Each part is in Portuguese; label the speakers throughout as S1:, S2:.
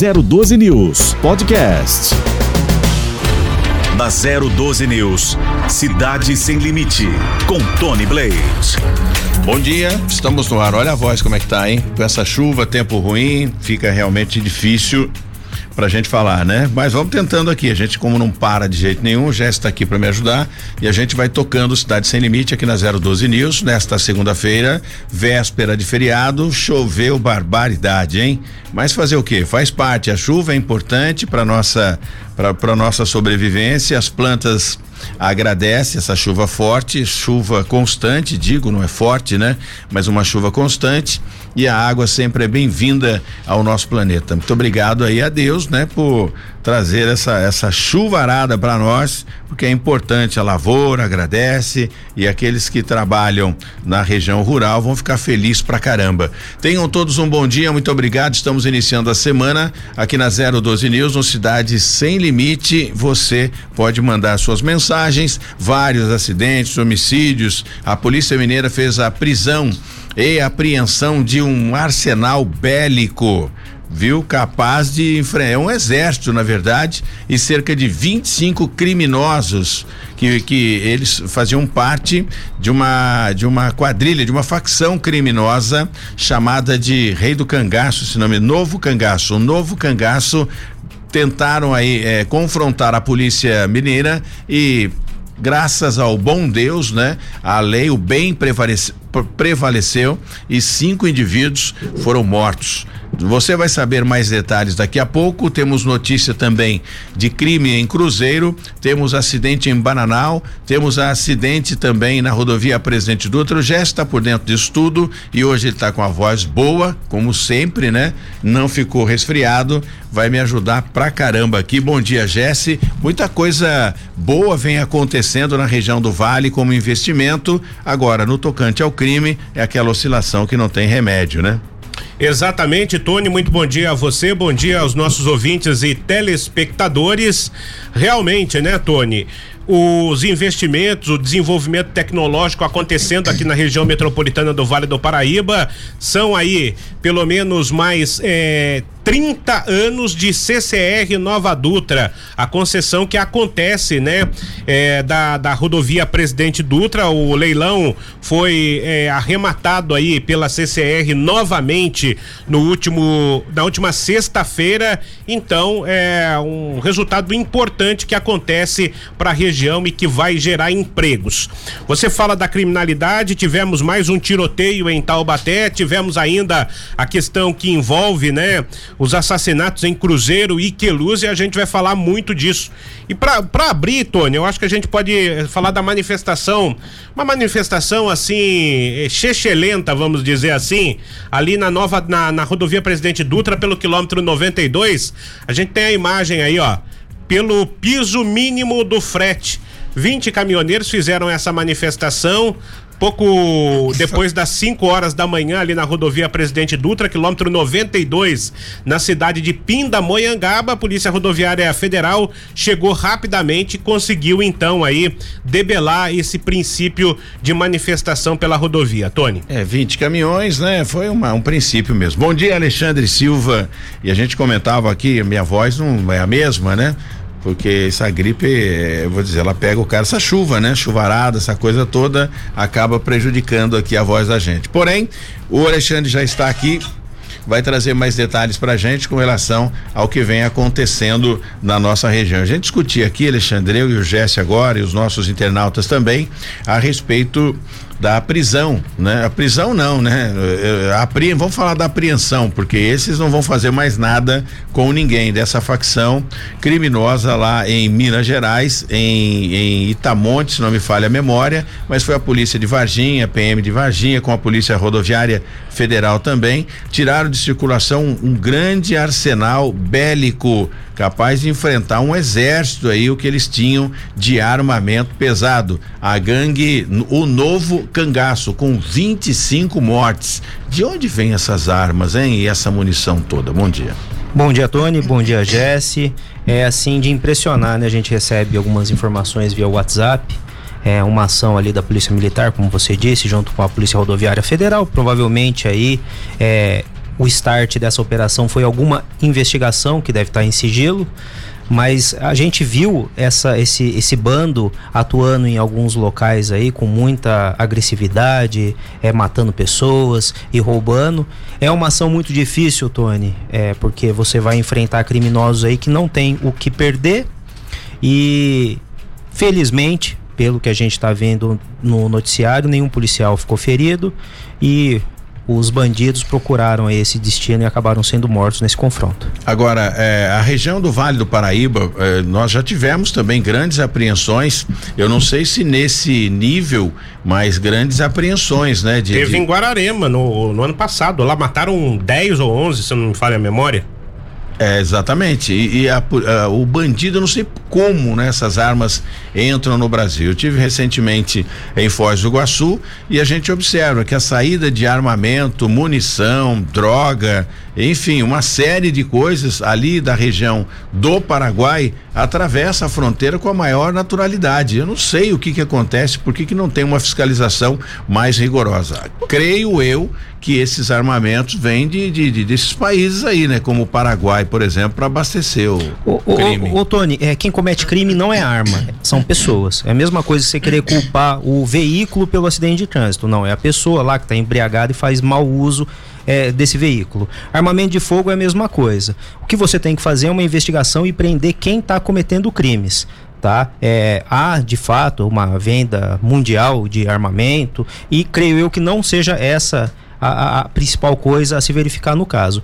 S1: 012 News Podcast.
S2: Na 012 News, Cidade Sem Limite, com Tony Blade.
S3: Bom dia, estamos no ar. Olha a voz como é que tá, hein? Com essa chuva, tempo ruim, fica realmente difícil pra gente falar, né? Mas vamos tentando aqui. A gente, como não para de jeito nenhum, Jéssica está aqui para me ajudar e a gente vai tocando Cidade Sem Limite aqui na 012 News nesta segunda-feira, véspera de feriado. Choveu barbaridade, hein? Mas fazer o quê? Faz parte. A chuva é importante para nossa para nossa sobrevivência. As plantas agradecem essa chuva forte, chuva constante, digo, não é forte, né? Mas uma chuva constante e a água sempre é bem-vinda ao nosso planeta. Muito obrigado aí a Deus, né, por trazer essa essa chuvarada para nós, porque é importante a lavoura, agradece e aqueles que trabalham na região rural vão ficar felizes pra caramba. Tenham todos um bom dia, muito obrigado. Estamos iniciando a semana aqui na 012 News, no Cidade Sem Limite. Você pode mandar suas mensagens, vários acidentes, homicídios. A Polícia Mineira fez a prisão e apreensão de um arsenal bélico viu? Capaz de enfrentar é um exército, na verdade, e cerca de 25 criminosos que, que eles faziam parte de uma de uma quadrilha, de uma facção criminosa chamada de Rei do Cangaço, esse nome Novo Cangaço. O Novo Cangaço tentaram aí é, confrontar a polícia mineira e graças ao bom Deus, né? A lei, o bem prevaleceu, prevaleceu e cinco indivíduos foram mortos. Você vai saber mais detalhes daqui a pouco. Temos notícia também de crime em Cruzeiro, temos acidente em Bananal, temos acidente também na rodovia Presidente Dutra. O Jess está por dentro disso tudo e hoje ele está com a voz boa, como sempre, né? Não ficou resfriado, vai me ajudar pra caramba aqui. Bom dia, Jesse. Muita coisa boa vem acontecendo na região do Vale como investimento. Agora, no tocante ao crime, é aquela oscilação que não tem remédio, né?
S4: Exatamente, Tony, muito bom dia a você, bom dia aos nossos ouvintes e telespectadores. Realmente, né, Tony? Os investimentos, o desenvolvimento tecnológico acontecendo aqui na região metropolitana do Vale do Paraíba são aí pelo menos mais é, 30 anos de CCR Nova Dutra, a concessão que acontece, né? É, da, da rodovia Presidente Dutra, o leilão foi é, arrematado aí pela CCR novamente no último, na última sexta-feira, então é um resultado importante que acontece para a região e que vai gerar empregos. Você fala da criminalidade, tivemos mais um tiroteio em Taubaté, tivemos ainda a questão que envolve, né? os assassinatos em Cruzeiro e Queluz e a gente vai falar muito disso. E para abrir, Tony, eu acho que a gente pode eh, falar da manifestação, uma manifestação assim, chechelenta, vamos dizer assim, ali na nova, na, na rodovia Presidente Dutra, pelo quilômetro 92. A gente tem a imagem aí, ó, pelo piso mínimo do frete. 20 caminhoneiros fizeram essa manifestação pouco depois das 5 horas da manhã, ali na rodovia Presidente Dutra, quilômetro 92, na cidade de Pindamonhangaba, a Polícia Rodoviária Federal chegou rapidamente e conseguiu então aí debelar esse princípio de manifestação pela rodovia. Tony.
S3: É, 20 caminhões, né? Foi uma, um princípio mesmo. Bom dia, Alexandre Silva. E a gente comentava aqui, minha voz não é a mesma, né? Porque essa gripe, eh, eu vou dizer, ela pega o cara, essa chuva, né? Chuvarada, essa coisa toda acaba prejudicando aqui a voz da gente. Porém, o Alexandre já está aqui, vai trazer mais detalhes pra gente com relação ao que vem acontecendo na nossa região. A gente discutia aqui, Alexandre, eu e o Jesse agora e os nossos internautas também, a respeito da prisão, né? A prisão não, né? A, a, vamos falar da apreensão, porque esses não vão fazer mais nada com ninguém dessa facção criminosa lá em Minas Gerais, em, em Itamonte, se não me falha a memória, mas foi a polícia de Varginha, PM de Varginha, com a polícia rodoviária federal também, tiraram de circulação um grande arsenal bélico capaz de enfrentar um exército aí, o que eles tinham de armamento pesado. A gangue, o novo cangaço, com 25 mortes. De onde vem essas armas, hein? E essa munição toda? Bom dia.
S5: Bom dia, Tony. Bom dia, Jesse. É assim de impressionar, né? A gente recebe algumas informações via WhatsApp. É uma ação ali da Polícia Militar, como você disse, junto com a Polícia Rodoviária Federal, provavelmente aí é, o start dessa operação foi alguma investigação que deve estar em sigilo mas a gente viu essa, esse, esse bando atuando em alguns locais aí com muita agressividade, é, matando pessoas e roubando. É uma ação muito difícil, Tony, é, porque você vai enfrentar criminosos aí que não tem o que perder e felizmente pelo que a gente está vendo no noticiário, nenhum policial ficou ferido e os bandidos procuraram esse destino e acabaram sendo mortos nesse confronto.
S3: Agora, é, a região do Vale do Paraíba, é, nós já tivemos também grandes apreensões. Eu não sei se nesse nível, mas grandes apreensões, né?
S4: De, Teve de... em Guararema no, no ano passado. Lá mataram 10 ou 11, se não me falha a memória.
S3: É, exatamente. E, e a, a, o bandido, não sei como né, essas armas entram no Brasil. Eu tive recentemente em Foz do Iguaçu e a gente observa que a saída de armamento, munição, droga, enfim, uma série de coisas ali da região do Paraguai atravessa a fronteira com a maior naturalidade. Eu não sei o que que acontece, por que que não tem uma fiscalização mais rigorosa. Creio eu que esses armamentos vêm de, de, de, desses países aí, né? Como o Paraguai, por exemplo, para abastecer o, o, crime.
S5: Ô, Tony, é, quem comete crime não é arma, são pessoas. É a mesma coisa você querer culpar o veículo pelo acidente de trânsito. Não, é a pessoa lá que está embriagada e faz mau uso é, desse veículo. Armamento de fogo é a mesma coisa. O que você tem que fazer é uma investigação e prender quem está cometendo crimes tá? É, há de fato uma venda mundial de armamento e creio eu que não seja essa a, a principal coisa a se verificar no caso.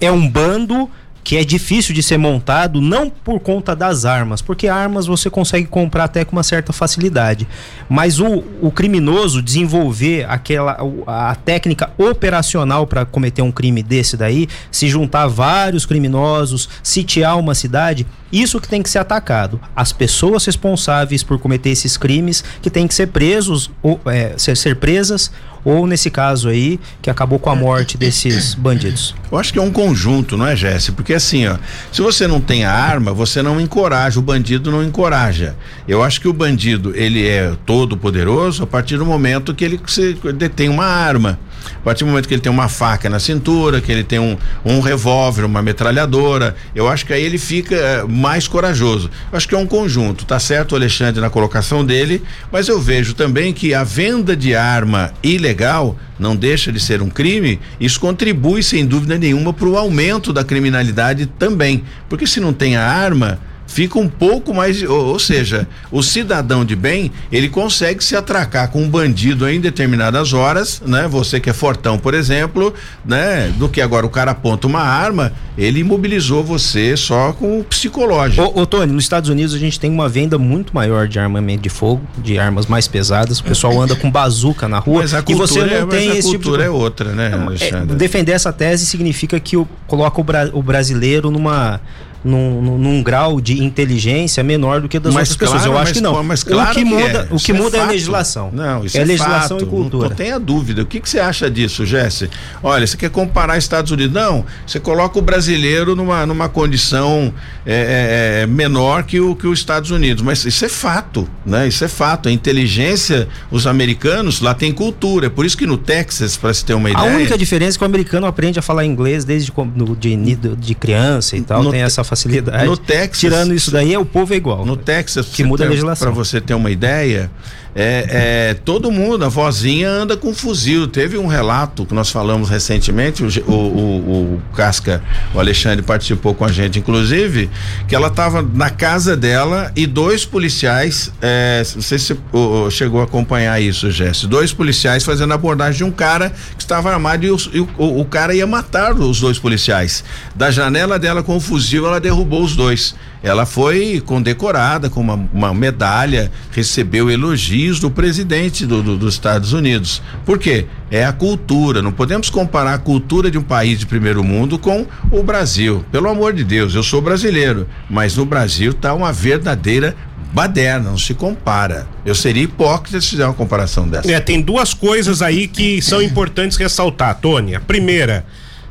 S5: É um bando que é difícil de ser montado não por conta das armas, porque armas você consegue comprar até com uma certa facilidade. Mas o, o criminoso desenvolver aquela a técnica operacional para cometer um crime desse daí, se juntar vários criminosos, sitiar uma cidade, isso que tem que ser atacado. As pessoas responsáveis por cometer esses crimes que têm que ser presos ou é, ser, ser presas ou nesse caso aí que acabou com a morte desses bandidos?
S3: Eu acho que é um conjunto, não é, Jesse? Porque assim, ó, se você não tem a arma, você não encoraja, o bandido não encoraja. Eu acho que o bandido, ele é todo poderoso a partir do momento que ele se, detém uma arma. A partir do momento que ele tem uma faca na cintura, que ele tem um, um revólver, uma metralhadora, eu acho que aí ele fica eh, mais corajoso. Eu acho que é um conjunto, tá certo Alexandre na colocação dele, mas eu vejo também que a venda de arma ilegal não deixa de ser um crime, isso contribui sem dúvida nenhuma para o aumento da criminalidade também. Porque se não tem a arma, fica um pouco mais, ou, ou, seja, o cidadão de bem, ele consegue se atracar com um bandido em determinadas horas, né? Você que é fortão, por exemplo, né? Do que agora o cara aponta uma arma, ele imobilizou você só com o psicológico.
S5: Ô, ô Tony, nos Estados Unidos a gente tem uma venda muito maior de armamento de fogo, de armas mais pesadas, o pessoal anda com bazuca na rua
S3: mas a
S5: e você não
S3: é,
S5: tem esse
S3: tipo de... é outra, né,
S5: é, defender essa tese significa que o, coloca o, bra, o brasileiro numa num, num, num, grau de inteligência menor do que das mas outras claro, pessoas. Eu acho que não.
S3: Mas claro
S5: o que,
S3: que
S5: muda,
S3: é.
S5: o que muda é, é, a legislação.
S3: Não, isso é, é legislação fato. e cultura. Não tenha dúvida. O que, que você acha disso, Jesse? Olha, você quer comparar Estados Unidos? Não, você coloca o brasileiro numa, numa condição é, é, é menor que o que os Estados Unidos. Mas isso é fato, né? Isso é fato. A inteligência, os americanos lá tem cultura. É por isso que no Texas, para se ter uma ideia.
S5: A única diferença é que o americano aprende a falar inglês desde de, de, de criança e tal. No tem essa facilidade.
S3: No Texas.
S5: Tirando isso daí, é o povo é igual.
S3: No Texas, que muda a legislação. Para você ter uma ideia, é, é, todo mundo, a vozinha anda com fuzil. Teve um relato que nós falamos recentemente, o, o, o, o Casca, o Alexandre participou com a gente, inclusive, que ela estava na casa dela e dois policiais, é, não sei se o, chegou a acompanhar isso, Jesse, dois policiais fazendo abordagem de um cara que estava armado e, e o, o, cara ia matar os dois policiais. Da janela dela com o fuzil, ela derrubou os dois. Ela foi condecorada com uma, uma medalha, recebeu elogios do presidente do, do, dos Estados Unidos. Por quê? É a cultura. Não podemos comparar a cultura de um país de primeiro mundo com o Brasil. Pelo amor de Deus, eu sou brasileiro, mas no Brasil está uma verdadeira baderna, não se compara. Eu seria hipócrita se fizer uma comparação dessa.
S4: É, tem duas coisas aí que são importantes ressaltar, Tony. A primeira,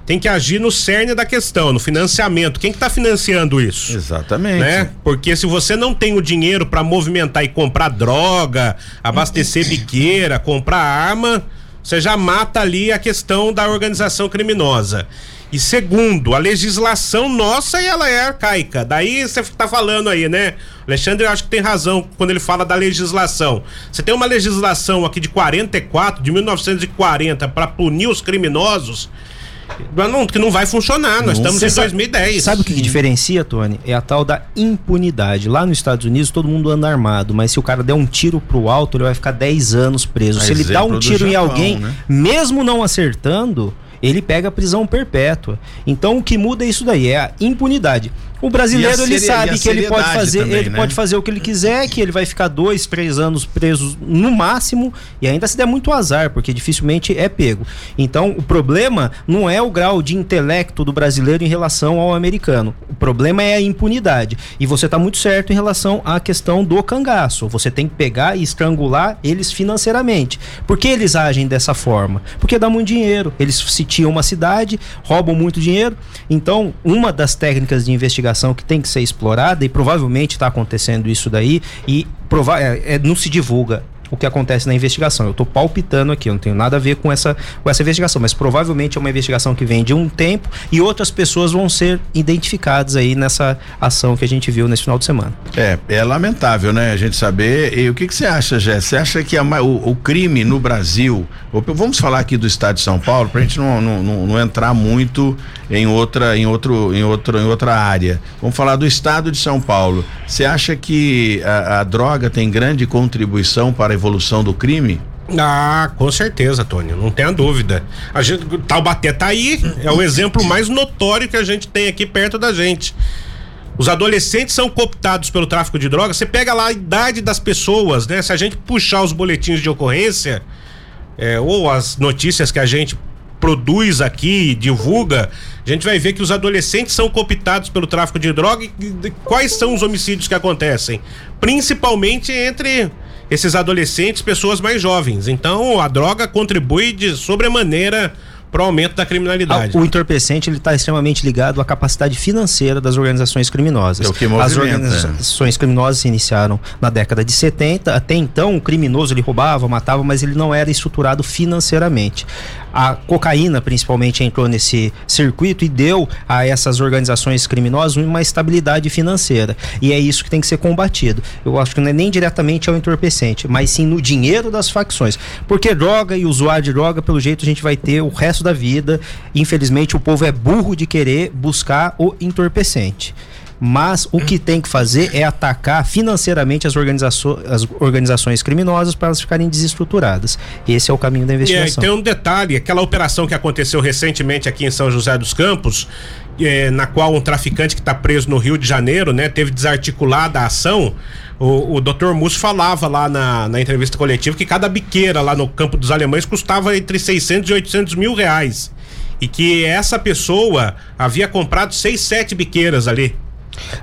S4: tem que agir no cerne da questão, no financiamento. Quem que tá financiando isso?
S3: Exatamente.
S4: Né? Porque se você não tem o dinheiro para movimentar e comprar droga, abastecer biqueira, comprar arma, você já mata ali a questão da organização criminosa. E segundo, a legislação nossa ela é arcaica. Daí você tá falando aí, né? Alexandre, eu acho que tem razão quando ele fala da legislação. Você tem uma legislação aqui de 44, de 1940, para punir os criminosos não, que não vai funcionar. Nós estamos em 2010.
S5: Sabe o que, que, diferencia, Tony? É a tal da impunidade. Lá nos Estados Unidos todo mundo anda armado, mas se o cara der um tiro pro alto, ele vai ficar 10 anos preso. A se ele dá um tiro Japão, em alguém, né? mesmo não acertando, ele pega a prisão perpétua. Então o que muda é isso daí, é a impunidade. O brasileiro ele sabe que ele pode fazer, também, ele né? pode fazer o que ele quiser, que ele vai ficar dois, três anos preso no máximo e ainda se der muito azar, porque dificilmente é pego. Então o problema não é o grau de intelecto do brasileiro em relação ao americano. O problema é a impunidade. E você está muito certo em relação à questão do cangaço. Você tem que pegar e estrangular eles financeiramente. Por que eles agem dessa forma? Porque dá muito dinheiro. Eles sitiam uma cidade, roubam muito dinheiro. Então, uma das técnicas de investigação investigação que tem que ser explorada e provavelmente está acontecendo isso daí e prova é, é, não se divulga o que acontece na investigação. Eu estou palpitando aqui, eu não tenho nada a ver com essa, com essa investigação, mas provavelmente é uma investigação que vem de um tempo e outras pessoas vão ser identificadas aí nessa ação que a gente viu nesse final de semana.
S3: É, é lamentável, né? A gente saber. E o que, que você acha, Jé? Você acha que a, o, o, crime no Brasil, vamos falar aqui do estado de São Paulo, para a gente não, não, não, não, entrar muito em outra, em, outro, em, outro, em outra área. Vamos falar do estado de São Paulo. Você acha que a, a droga tem grande contribuição para evolução do crime?
S4: Ah, com certeza, Tony, não tenha dúvida. A gente, Taubaté tá aí, é o exemplo mais notório que a gente tem aqui perto da gente. Os adolescentes são cooptados pelo tráfico de drogas. Você pega lá a idade das pessoas, né? Se a gente puxar os boletins de ocorrência, é, ou as notícias que a gente produz aqui, divulga, a gente vai ver que os adolescentes são cooptados pelo tráfico de drogas. E quais são os homicídios que acontecem? Principalmente entre esses adolescentes, pessoas mais jovens. Então, a droga contribui de sobremaneira para o aumento da criminalidade.
S5: Ah, o entorpecente ele está extremamente ligado à capacidade financeira das organizações criminosas. É
S3: o que
S5: As organizações é. criminosas se iniciaram na década de 70. Até então, o criminoso ele roubava, matava, mas ele não era estruturado financeiramente. A cocaína, principalmente, entrou nesse circuito e deu a essas organizações criminosas uma estabilidade financeira. E é isso que tem que ser combatido. Eu acho que não é nem diretamente ao entorpecente, mas sim no dinheiro das facções. Porque droga e usuário de droga, pelo jeito, a gente vai ter o resto da vida. Infelizmente, o povo é burro de querer buscar o entorpecente mas o que tem que fazer é atacar financeiramente as, organizações, as organizações criminosas para elas ficarem desestruturadas. Esse é o caminho da investigação.
S4: E tem um detalhe: aquela operação que aconteceu recentemente aqui em São José dos Campos, é, na qual um traficante que está preso no Rio de Janeiro, né, teve desarticulada a ação. O, o Dr. Musso falava lá na, na entrevista coletiva que cada biqueira lá no Campo dos Alemães custava entre 600 e 800 mil reais. E que essa pessoa havia comprado seis, sete biqueiras ali.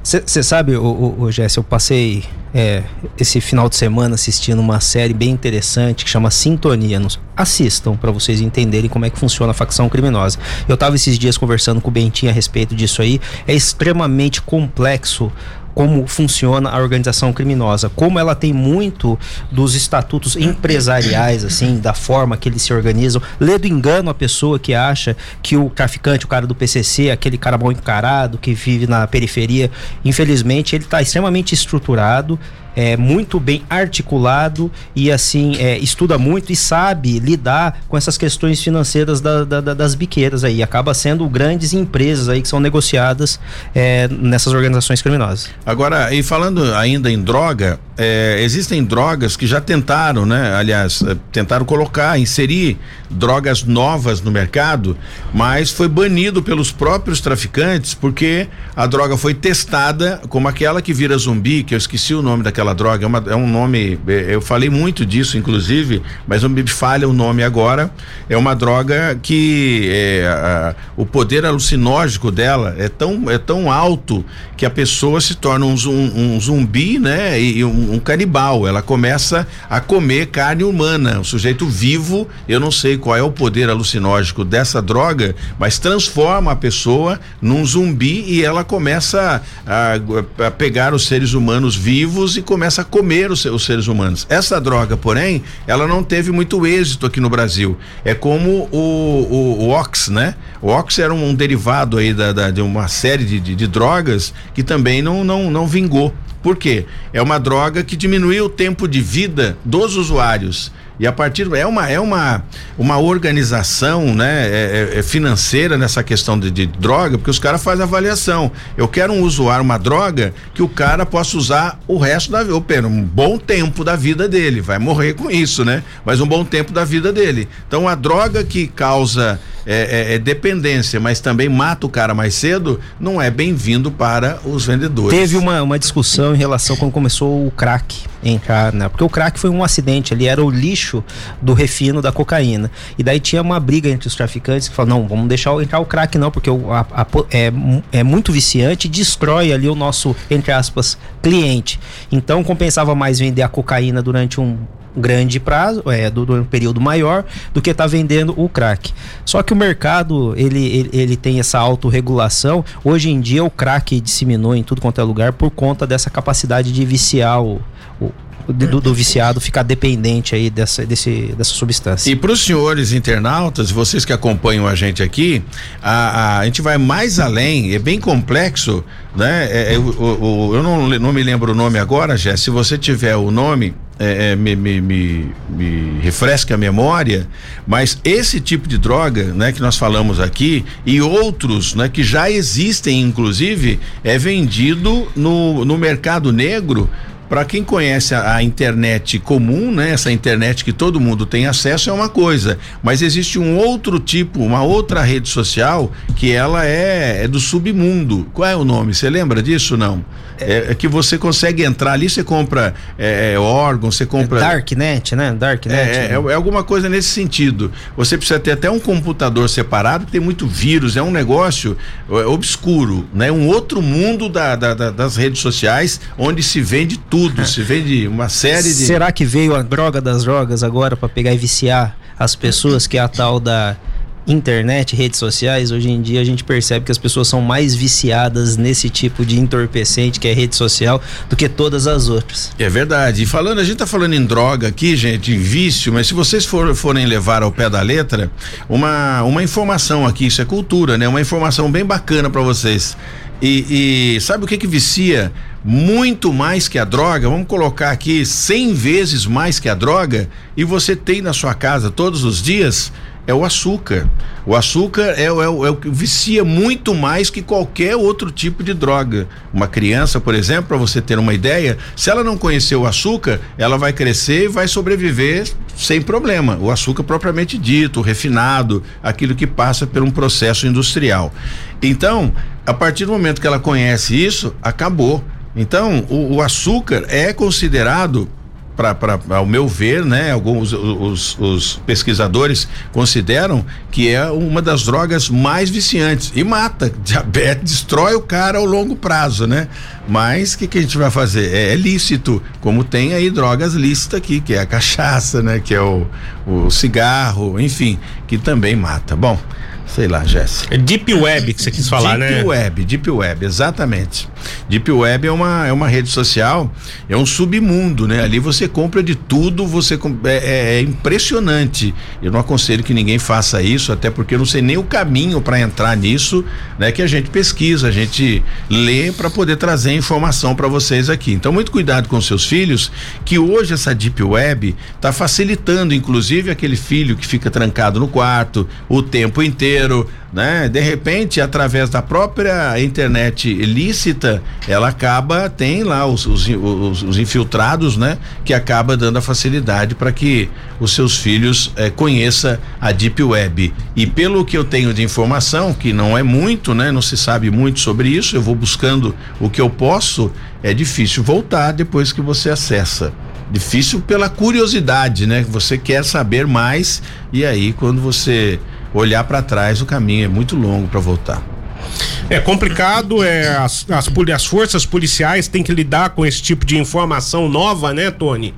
S5: Você sabe, o, o, eu passei é, esse final de semana assistindo uma série bem interessante que chama Sintonia. Nos, assistam para vocês entenderem como é que funciona a facção criminosa. Eu estava esses dias conversando com o Bentinho a respeito disso aí. É extremamente complexo como funciona a organização criminosa, como ela tem muito dos estatutos empresariais, assim, da forma que eles se organizam. Lê do engano a pessoa que acha que o traficante, o cara do PCC, aquele cara mal encarado que vive na periferia, infelizmente ele está extremamente estruturado é, muito bem articulado e assim é, estuda muito e sabe lidar com essas questões financeiras da, da, das biqueiras aí. Acaba sendo grandes empresas aí que são negociadas é, nessas organizações criminosas.
S3: Agora, e falando ainda em droga, é, existem drogas que já tentaram, né? Aliás, é, tentaram colocar, inserir drogas novas no mercado, mas foi banido pelos próprios traficantes porque a droga foi testada como aquela que vira zumbi, que eu esqueci o nome daquela aquela droga, é, uma, é um nome, é, eu falei muito disso, inclusive, mas não me falha o nome agora. É uma droga que é, a, o poder alucinógico dela é tão, é tão alto que a pessoa se torna um, um, um zumbi, né? E, e um, um, canibal. Ela começa a comer carne humana. O sujeito vivo, eu não sei qual é o poder alucinógico dessa droga, mas transforma a pessoa num zumbi e ela começa a, a pegar os seres humanos vivos e começa a comer os, os, seres humanos. Essa droga, porém, ela não teve muito êxito aqui no Brasil. É como o, o, o Ox, né? O Ox era um, um derivado aí da, da, de uma série de, de, de drogas que também não, não, não vingou. Por quê? É uma droga que diminuiu o tempo de vida dos usuários. E a partir é uma é uma uma organização, né, é, é, é financeira nessa questão de, de, droga, porque os caras fazem avaliação. Eu quero um usuário uma droga que o cara possa usar o resto da vida, um bom tempo da vida dele, vai morrer com isso, né? Mas um bom tempo da vida dele. Então a droga que causa é, é, é, dependência, mas também mata o cara mais cedo, não é bem-vindo para os vendedores.
S5: Teve uma, uma discussão em relação quando começou o crack entrar, né? Porque o crack foi um acidente, ali era o lixo do refino da cocaína. E daí tinha uma briga entre os traficantes que falaram, não, vamos deixar entrar o crack não, porque o, a, a, é, é muito viciante e destrói ali o nosso, entre aspas, cliente. Então compensava mais vender a cocaína durante um grande prazo, é, do, do período maior, do que está vendendo o crack. Só que o mercado, ele, ele, ele tem essa autorregulação. Hoje em dia o crack disseminou em tudo quanto é lugar por conta dessa capacidade de viciar o, o do, do, viciado ficar dependente aí dessa, desse, dessa substância.
S3: E para os senhores internautas, vocês que acompanham a gente aqui, a, a, a gente vai mais além, é bem complexo, né? É, é, o, o, eu não, não me lembro o nome agora, Jé. Se você tiver o nome, é, é, me, me, me, me, refresca a memória, mas esse tipo de droga, né, que nós falamos aqui e outros, né, que já existem, inclusive, é vendido no, no mercado negro para quem conhece a, a, internet comum, né, essa internet que todo mundo tem acesso é uma coisa, mas existe um outro tipo, uma outra rede social que ela é, é do submundo. Qual é o nome? Você lembra disso não? É, é, que você consegue entrar ali, você compra é, é órgãos, você compra.
S5: É Darknet, né? Darknet.
S3: É, é, é, alguma coisa nesse sentido. Você precisa ter até um computador separado, tem muito vírus, é um negócio obscuro, né? Um outro mundo da, da, da, das redes sociais, onde se vende tudo, se vende uma série de.
S5: Será que veio a droga das drogas agora para pegar e viciar as pessoas, que é a tal da internet, redes sociais, hoje em dia a gente percebe que as pessoas são mais viciadas nesse tipo de entorpecente que é rede social do que todas as outras.
S3: É verdade. E falando, a gente tá falando em droga aqui, gente, em vício, mas se vocês for, forem levar ao pé da letra, uma, uma informação aqui, isso é cultura, né? Uma informação bem bacana para vocês. E, e, sabe o que que vicia muito mais que a droga? Vamos colocar aqui 100 vezes mais que a droga e você tem na sua casa todos os dias é o açúcar. O açúcar é, é, é, o que vicia muito mais que qualquer outro tipo de droga. Uma criança, por exemplo, para você ter uma ideia, se ela não conhecer o açúcar, ela vai crescer e vai sobreviver sem problema. O açúcar propriamente dito, refinado, aquilo que passa por um processo industrial. Então, a partir do momento que ela conhece isso, acabou. Então, o, o açúcar é considerado para ao meu ver, né, alguns os, os, pesquisadores consideram que é uma das drogas mais viciantes e mata, diabetes destrói o cara ao longo prazo, né? Mas o que, que a gente vai fazer? É, é, lícito, como tem aí drogas lícitas aqui, que é a cachaça, né? Que é o, o cigarro, enfim, que também mata. Bom, sei lá, Jéssica.
S4: É Deep Web que você quis falar,
S3: Deep
S4: né?
S3: Deep Web, Deep Web, exatamente. Deep Web é uma, é uma rede social, é um submundo, né? Ali você compra de tudo, você é, é, é impressionante. Eu não aconselho que ninguém faça isso, até porque eu não sei nem o caminho para entrar nisso, né? Que a gente pesquisa, a gente lê para poder trazer informação para vocês aqui. Então, muito cuidado com seus filhos, que hoje essa Deep Web está facilitando, inclusive, aquele filho que fica trancado no quarto o tempo inteiro né? De repente, através da própria internet ilícita, ela acaba, tem lá os, os, os, os infiltrados, né? Que acaba dando a facilidade para que os seus filhos eh, conheça a Deep Web. E pelo que eu tenho de informação, que não é muito, né? Não se sabe muito sobre isso, eu vou buscando o que eu posso, é difícil voltar depois que você acessa. Difícil pela curiosidade, né? Você quer saber mais e aí quando você olhar para trás, o caminho é muito longo para voltar.
S4: É complicado, é, as, as, as, forças policiais têm que lidar com esse tipo de informação nova, né, Tony?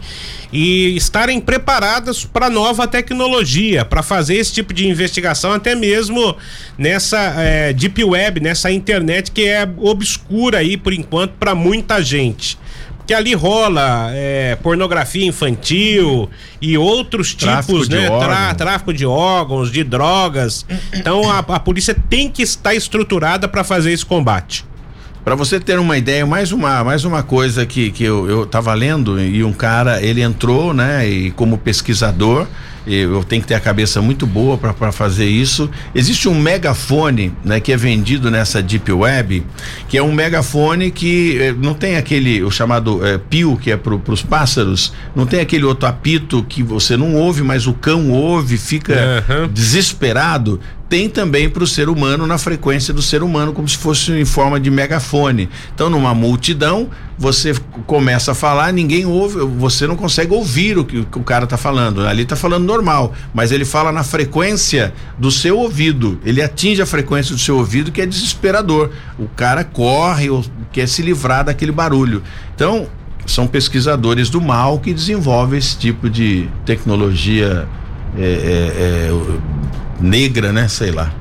S4: E estarem preparadas para nova tecnologia, para fazer esse tipo de investigação, até mesmo nessa é, deep web, nessa internet que é obscura aí por enquanto para muita gente que ali rola é, pornografia infantil e outros
S3: Tráfico
S4: tipos,
S3: de
S4: né? tráfico de órgãos, de drogas. Então a, a polícia tem que estar estruturada para fazer esse combate.
S3: Para você ter uma ideia, mais uma, mais uma coisa que, que eu, eu tava lendo e um cara, ele entrou, né, e como pesquisador, eu tenho que ter a cabeça muito boa para fazer isso. Existe um megafone, né, que é vendido nessa deep web, que é um megafone que eh, não tem aquele o chamado eh, pio que é para os pássaros, não tem aquele outro apito que você não ouve, mas o cão ouve, fica
S4: Aham.
S3: desesperado, tem também para o ser humano na frequência do ser humano, como se fosse em forma de megafone. Então, numa multidão, você começa a falar, ninguém ouve, você não consegue ouvir o que, o cara está falando. Ali está falando normal, mas ele fala na frequência do seu ouvido. Ele atinge a frequência do seu ouvido, que é desesperador. O cara corre ou quer se livrar daquele barulho. Então, são pesquisadores do mal que desenvolvem esse tipo de tecnologia é, é, é, negra, né? Sei lá.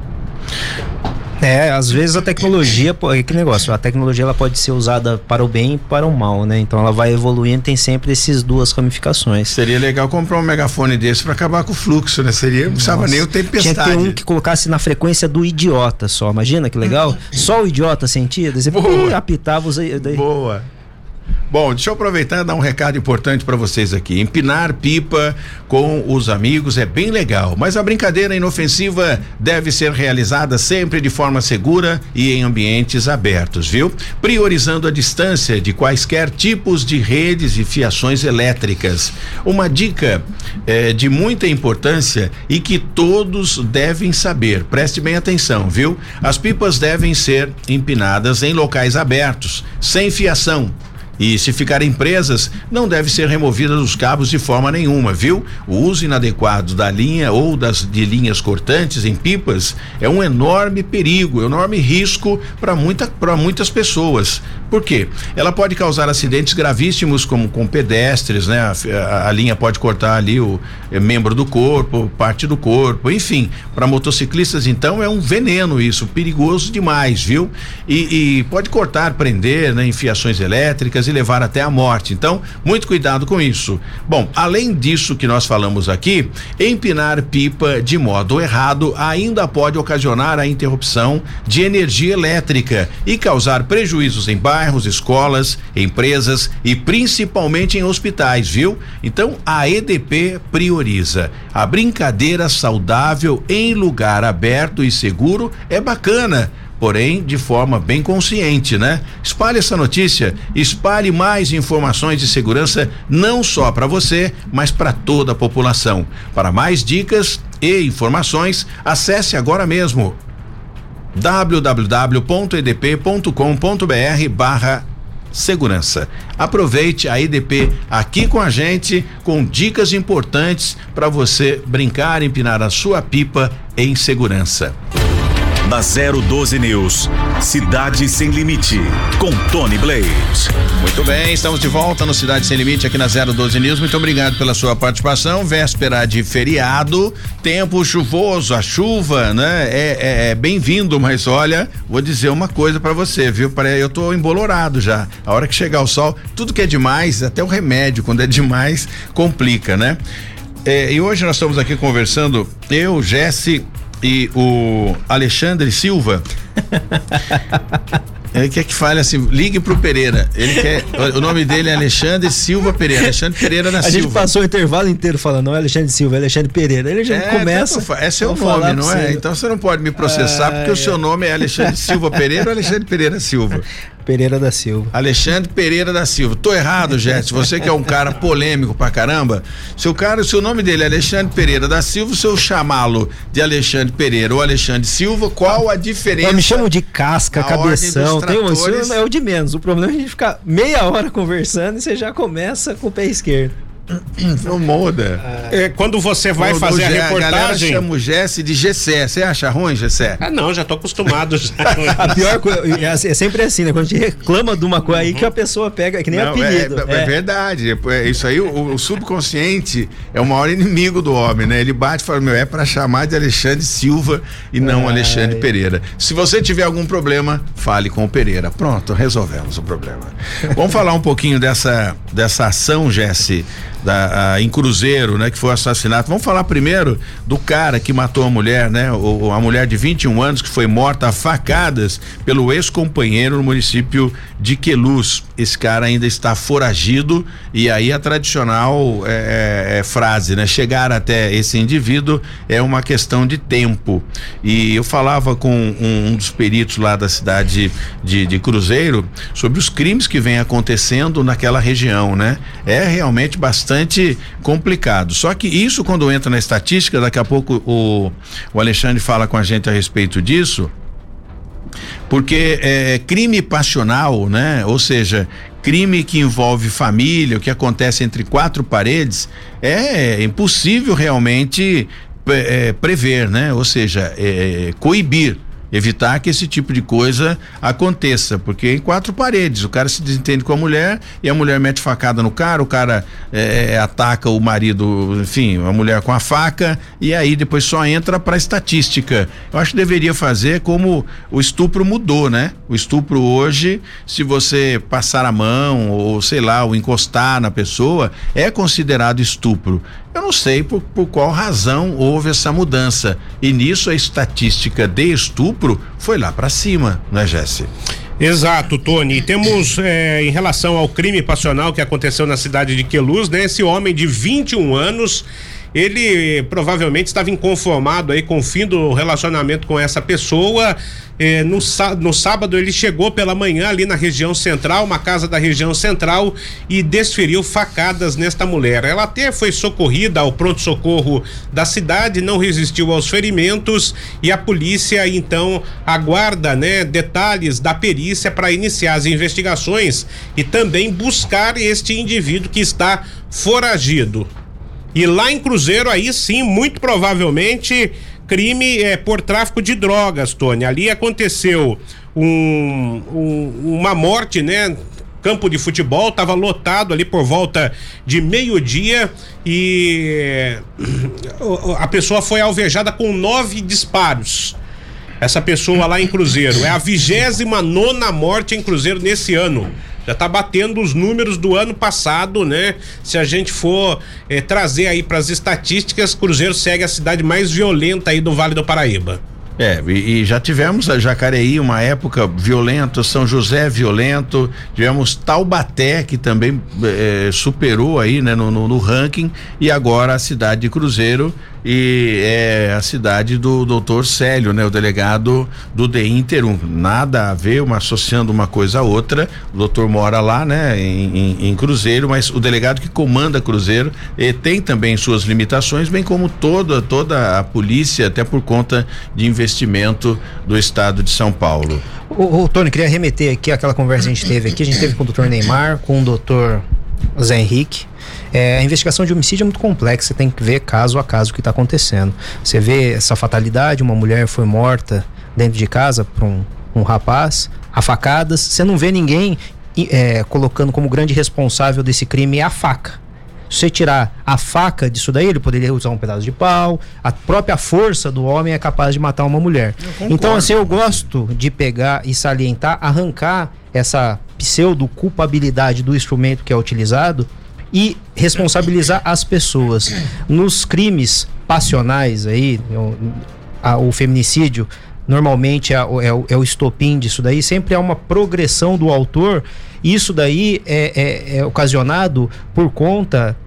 S5: É, às vezes a tecnologia, pô, é que negócio, a tecnologia ela pode ser usada para o bem e para o mal, né? Então ela vai evoluindo, tem sempre essas duas ramificações.
S3: Seria legal comprar um megafone desse para acabar com o fluxo, né? Seria, não precisava nem o
S5: Tinha que
S3: tempestade.
S5: ter um que colocasse na frequência do idiota só, imagina que legal? Só o idiota sentia, você
S3: Boa.
S5: apitava os aí- daí-
S3: Boa. Bom, deixa eu aproveitar e dar um recado importante para vocês aqui. Empinar pipa com os amigos é bem legal, mas a brincadeira inofensiva deve ser realizada sempre de forma segura e em ambientes abertos, viu? Priorizando a distância de quaisquer tipos de redes e fiações elétricas. Uma dica eh, de muita importância e que todos devem saber. Preste bem atenção, viu? As pipas devem ser empinadas em locais abertos, sem fiação. E se ficarem presas, não deve ser removidas os cabos de forma nenhuma, viu? O uso inadequado da linha ou das de linhas cortantes em pipas é um enorme perigo, enorme risco para muita, para muitas pessoas. Por quê? Ela pode causar acidentes gravíssimos, como com pedestres, né? A, a- a linha pode cortar ali o eh, membro do corpo, parte do corpo, enfim. Para motociclistas, então, é um veneno isso, perigoso demais, viu? E, e pode cortar, prender, né? Elétricas e levar até a morte. Então, muito cuidado com isso. Bom, além disso que nós falamos aqui, empinar pipa de modo errado ainda pode ocasionar a interrupção de energia elétrica e causar prejuízos em bairros, escolas, empresas e principalmente em hospitais, viu? Então, a EDP prioriza. A brincadeira saudável em lugar aberto e seguro é bacana porém de forma bem consciente, né? Espalhe essa notícia, espalhe mais informações de segurança não só para você, mas para toda a população. Para mais dicas e informações, acesse agora mesmo www.edp.com.br barra segurança. Aproveite a EDP aqui com a gente com dicas importantes para você brincar e empinar a sua pipa em segurança.
S2: Na 012 News, Cidade Sem Limite, com Tony Blade.
S3: Muito bem, estamos de volta no Cidade Sem Limite aqui na 012 News. Muito obrigado pela sua participação. Véspera de feriado, tempo chuvoso, a chuva, né? É, é- é bem-vindo, mas olha, vou dizer uma coisa pra você, viu? Eu tô embolorado já. A hora que chegar o sol, tudo que é demais, até o remédio, quando é demais, complica, né? É, e hoje nós estamos aqui conversando, eu, Jesse e o Alexandre Silva. Ele quer que fale assim, ligue pro Pereira. Ele quer. O nome dele é Alexandre Silva Pereira. Alexandre Pereira da
S5: A
S3: Silva.
S5: gente passou o intervalo inteiro falando, não é Alexandre Silva, é Alexandre Pereira. Ele já
S3: É,
S5: começa.
S3: tanto é seu nome, não é?
S5: você.
S3: Então você não pode me processar porque o seu nome é Alexandre Silva Pereira ou Alexandre Pereira Silva?
S5: Pereira da Silva.
S3: Alexandre Pereira da Silva. Tô errado, Jess. Você que é um cara polêmico pra caramba. Se o cara, se o nome dele é Alexandre Pereira da Silva, se eu chamá-lo de Alexandre Pereira ou Alexandre Silva, qual a diferença?
S5: Eu me chamam de casca, cabeção. Tem um, isso é o de menos. O problema é a gente ficar meia hora conversando e você já começa com o pé esquerdo.
S3: Não muda.
S4: É, quando você vai fazer a
S3: Gé- galera
S4: reportagem.
S3: chama o Jesse de Gessé. Você acha ruim, Gessé?
S4: Ah, não, já tô acostumado. já.
S5: A pior coisa, é é sempre assim, né? Quando a gente reclama de uma coisa aí que a pessoa pega, que nem
S3: Não,
S5: apelido.
S3: É, é
S5: É.
S3: verdade. É- é isso aí, o, o subconsciente é o maior inimigo do homem, né? Ele bate e fala: meu, é pra chamar de Alexandre Silva e não
S5: Ai.
S3: Alexandre Pereira. Se você tiver algum problema, fale com o Pereira. Pronto, resolvemos o problema. Vamos falar um pouquinho dessa, dessa ação, Jesse, da, a- em Cruzeiro, né? Que foi o assassinato. Vamos falar primeiro do cara que matou a mulher, né? O, a mulher de 21 anos que foi morta a facadas pelo ex-companheiro no município de Queluz. Esse cara ainda está foragido e aí a tradicional é, é, é, frase, né? Chegar até esse indivíduo é uma questão de tempo. E eu falava com um, um dos peritos lá da cidade de, de Cruzeiro sobre os crimes que vem acontecendo naquela região, né? É realmente bastante complicado. Só que isso quando entra na estatística, daqui a pouco o, o Alexandre fala com a gente a respeito disso porque é crime passional, né? Ou seja, crime que envolve família, o que acontece entre quatro paredes, é impossível realmente é, prever, né? Ou seja, é, coibir. Evitar que esse tipo de coisa aconteça, porque em quatro paredes o cara se desentende com a mulher e a mulher mete facada no cara, o cara é, ataca o marido, enfim, a mulher com a faca e aí depois só entra para estatística. Eu acho que deveria fazer como o estupro mudou, né? O estupro hoje, se você passar a mão ou sei lá, ou encostar na pessoa, é considerado estupro. Eu não sei por, por qual razão houve essa mudança. E nisso a estatística de estupro foi lá para cima, né, Jesse?
S4: Exato, Tony. Temos, é, em relação ao crime passional que aconteceu na cidade de Queluz, né? Esse homem de 21 anos, ele provavelmente estava inconformado aí com o fim do relacionamento com essa pessoa. É, no, no sábado ele chegou pela manhã ali na região central, uma casa da região central, e desferiu facadas nesta mulher. Ela até foi socorrida ao pronto-socorro da cidade, não resistiu aos ferimentos e a polícia então aguarda, né, detalhes da perícia para iniciar as investigações e também buscar este indivíduo que está foragido. E lá em Cruzeiro, aí sim, muito provavelmente, crime é por tráfico de drogas, Tony. Ali aconteceu um- um- uma morte, né? Campo de futebol estava lotado ali por volta de meio-dia e a pessoa foi alvejada com nove disparos. Essa pessoa lá em Cruzeiro. É a vigésima nona morte em Cruzeiro nesse ano. Já tá batendo os números do ano passado, né? Se a gente for eh, trazer aí para as estatísticas, Cruzeiro segue a cidade mais violenta aí do Vale do Paraíba.
S3: É, e, e já tivemos a Jacareí uma época violenta, São José violento, tivemos Taubaté que também eh, superou aí, né, no, no, no ranking e agora a cidade de Cruzeiro e é a cidade do doutor Célio, né, o delegado do DI Interum. Nada a ver, uma associando uma coisa a outra. O doutor mora lá, né, em, em- em Cruzeiro, mas o delegado que comanda Cruzeiro eh, tem também suas limitações, bem como toda toda a polícia, até por conta de investimento do estado de São Paulo.
S5: Ô, Tony, queria remeter aqui àquela conversa que a gente teve aqui. A gente teve com o doutor Neymar, com o doutor Zé Henrique. É, a investigação de homicídio é muito complexa, você tem que ver caso a caso o que está acontecendo. Você vê essa fatalidade, uma mulher foi morta dentro de casa por um, um rapaz, a facadas, você não vê ninguém é, colocando como grande responsável desse crime a faca. Se você tirar a faca disso daí, ele poderia usar um pedaço de pau. A própria força do homem é capaz de matar uma mulher. Então, assim, eu gosto de pegar e salientar, arrancar essa pseudo culpabilidade do instrumento que é utilizado e responsabilizar as pessoas. Nos crimes passionais aí, o, o feminicídio normalmente é, o- é é o estopim disso daí, sempre há uma progressão do autor. Isso daí é, é- é ocasionado por conta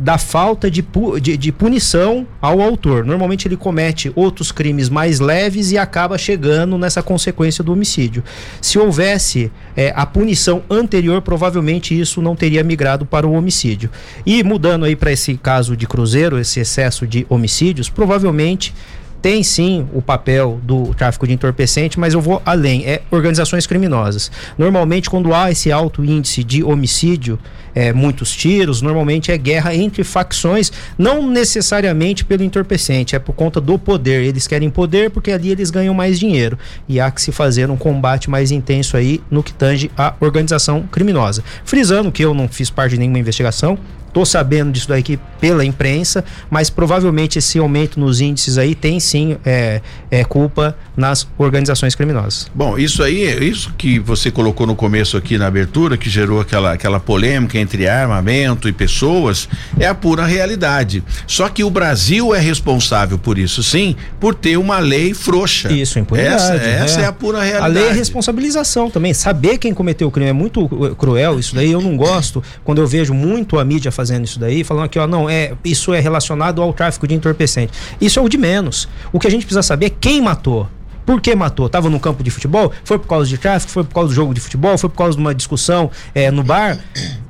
S5: da falta de, pu- de, de punição ao autor. Normalmente ele comete outros crimes mais leves e acaba chegando nessa consequência do homicídio. Se houvesse é, a punição anterior, provavelmente isso não teria migrado para o homicídio. E mudando aí para esse caso de Cruzeiro, esse excesso de homicídios, provavelmente tem sim o papel do tráfico de entorpecente, mas eu vou além, é organizações criminosas. Normalmente, quando há esse alto índice de homicídio, é, muitos tiros, normalmente é guerra entre facções, não necessariamente pelo entorpecente, é por conta do poder. Eles querem poder porque ali eles ganham mais dinheiro. E há que se fazer um combate mais intenso aí no que tange a organização criminosa. Frisando que eu não fiz parte de nenhuma investigação, Tô sabendo disso daqui pela imprensa, mas provavelmente esse aumento nos índices aí tem sim é, é culpa nas organizações criminosas.
S3: Bom, isso aí, isso que você colocou no começo aqui na abertura, que gerou aquela, aquela polêmica entre armamento e pessoas, é a pura realidade. Só que o Brasil é responsável por isso, sim, por ter uma lei frouxa.
S5: Isso, impunidade.
S3: Essa, essa é. é a pura realidade.
S5: A lei é responsabilização também. Saber quem cometeu o crime é muito cruel, isso daí eu não gosto quando eu vejo muito a mídia fazendo isso daí, falando aqui, ó, não, é, isso é relacionado ao tráfico de entorpecente. Isso é o de menos. O que a gente precisa saber é quem matou. Por que matou? Tava no campo de futebol? Foi por causa de tráfico? Foi por causa do jogo de futebol? Foi por causa de uma discussão é, no bar?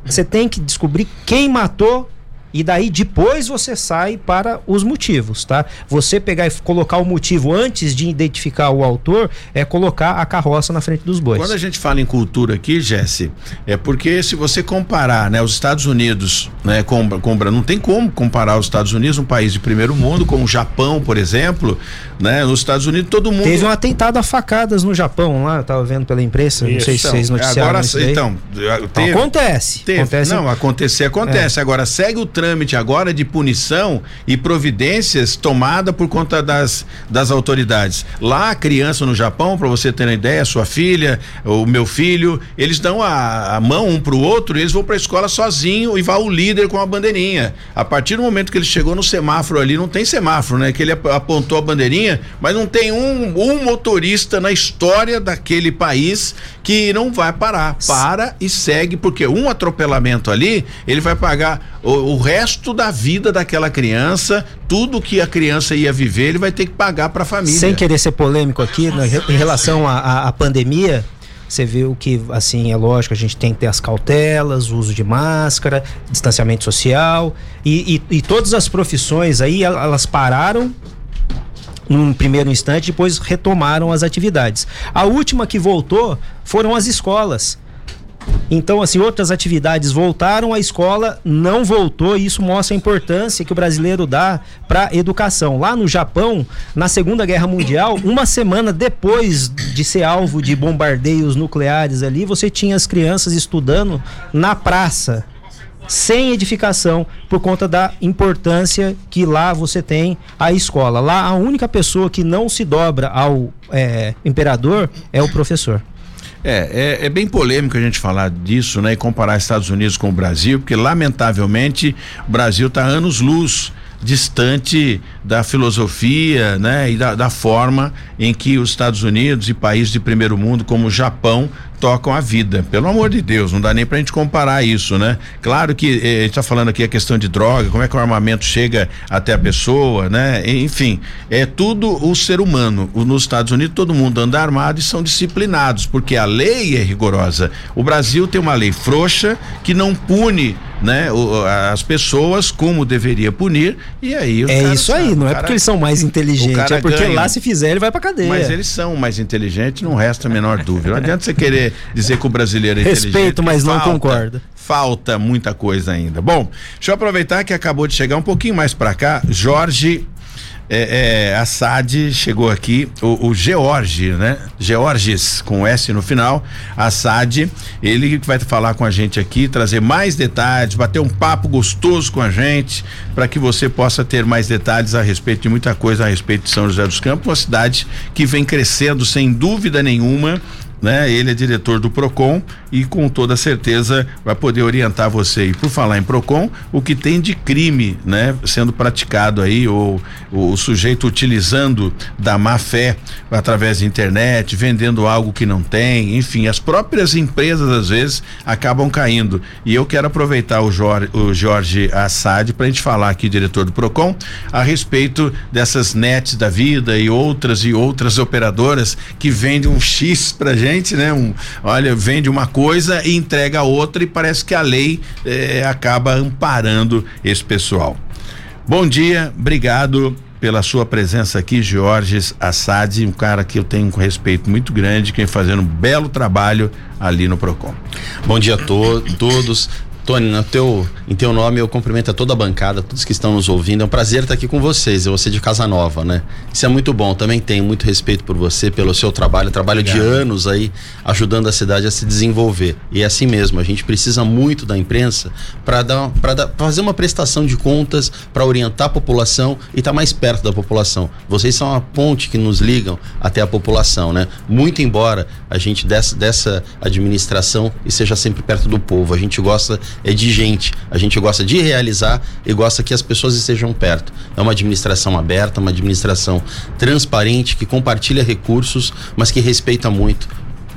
S5: Você tem que descobrir quem matou e daí depois você sai para os motivos, tá? Você pegar e colocar o motivo antes de identificar o autor é colocar a carroça na frente dos bois.
S3: Quando a gente fala em cultura aqui, Jesse, é porque se você comparar, né, os Estados Unidos, né, com, com não tem como comparar os Estados Unidos, um país de primeiro mundo, com o Japão, por exemplo, né? Nos Estados Unidos todo mundo
S5: Teve um atentado a facadas no Japão lá, eu tava vendo pela imprensa, isso. não sei então, se vocês noticiaram
S3: agora, então,
S5: teve, acontece,
S3: teve,
S5: acontece.
S3: Não, acontecer acontece. É. Agora segue o trâmite agora de punição e providências tomada por conta das, das autoridades. Lá a criança no Japão, para você ter uma ideia, sua filha, o meu filho, eles dão a, a mão um pro outro e eles vão para a escola sozinho e vai o líder com a bandeirinha. A partir do momento que ele chegou no semáforo ali, não tem semáforo, né? Que ele apontou a bandeirinha, mas não tem um, um motorista na história daquele país que não vai parar. Para e segue, porque um atropelamento ali, ele vai pagar o, o resto da vida daquela criança, tudo que a criança ia viver, ele vai ter que pagar para a família.
S5: Sem querer ser polêmico aqui, né, em relação à pandemia, você viu que, assim, é lógico, a gente tem que ter as cautelas, uso de máscara, distanciamento social e, e, e todas as profissões aí, elas pararam num primeiro instante, depois retomaram as atividades. A última que voltou foram as escolas. Então, assim, outras atividades voltaram, a escola não voltou, e isso mostra a importância que o brasileiro dá para educação. Lá no Japão, na Segunda Guerra Mundial, uma semana depois de ser alvo de bombardeios nucleares ali, você tinha as crianças estudando na praça sem edificação por conta da importância que lá você tem a escola. Lá a única pessoa que não se dobra ao é, imperador é o professor.
S3: É, é, é, bem polêmico a gente falar disso, né? E comparar Estados Unidos com o Brasil, porque lamentavelmente o Brasil está anos luz distante da filosofia, né? E da, da forma em que os Estados Unidos e países de primeiro mundo como o Japão tocam a vida. Pelo amor de Deus, não dá nem pra gente comparar isso, né? Claro que eh, a gente tá falando aqui a questão de droga, como é que o armamento chega até a pessoa, né? Enfim, é tudo o ser humano. Nos Estados Unidos todo mundo anda armado e são disciplinados, porque a lei é rigorosa. O Brasil tem uma lei frouxa que não pune né, o, as pessoas como deveria punir e aí
S5: é isso aí, não é porque eles são mais inteligentes, é porque ganha. lá se fizer ele vai pra cadeia.
S3: Mas eles são mais inteligentes, não resta a menor dúvida. Não adianta você querer dizer que o brasileiro é
S5: Respeito, mas não falta, concordo.
S3: Falta muita coisa ainda. Bom, deixa eu aproveitar que acabou de chegar um pouquinho mais para cá, Jorge é, é, a SAD chegou aqui, o, o George, né? Georges, com S no final, a SAD, ele vai falar com a gente aqui, trazer mais detalhes, bater um papo gostoso com a gente, para que você possa ter mais detalhes a respeito de muita coisa a respeito de São José dos Campos, uma cidade que vem crescendo sem dúvida nenhuma né? Ele é diretor do Procon e com toda certeza vai poder orientar você. E por falar em Procon, o que tem de crime, né, sendo praticado aí ou o, sujeito utilizando da má fé através da internet, vendendo algo que não tem, enfim, as próprias empresas às vezes acabam caindo. E eu quero aproveitar o Jorge, o Jorge Assad para a gente falar aqui, diretor do Procon, a respeito dessas nets da vida e outras e outras operadoras que vendem um X pra gente gente, né? Um, olha, vende uma coisa e entrega outra e parece que a lei eh, acaba amparando esse pessoal. Bom dia, obrigado pela sua presença aqui, Jorge Assad, um cara que eu tenho um respeito muito grande, que vem fazendo um belo trabalho ali no Procon.
S6: Bom dia a to todos. Tony, no teu, em teu nome eu cumprimento a toda a bancada, todos que estão nos ouvindo. É um prazer estar aqui com vocês. Eu ser de Casa Nova, né? Isso é muito bom. Também tenho muito respeito por você, pelo seu trabalho, trabalho Obrigado. de anos aí ajudando a cidade a se desenvolver. E é assim mesmo, a gente precisa muito da imprensa para dar, para fazer uma prestação de contas, para orientar a população e estar tá mais perto da população. Vocês são a ponte que nos ligam até a população, né? Muito embora a gente dessa, dessa administração e seja sempre perto do povo, a gente gosta é de gente. A gente gosta de realizar e gosta que as pessoas estejam perto. É uma administração aberta, uma administração transparente, que compartilha recursos, mas que respeita muito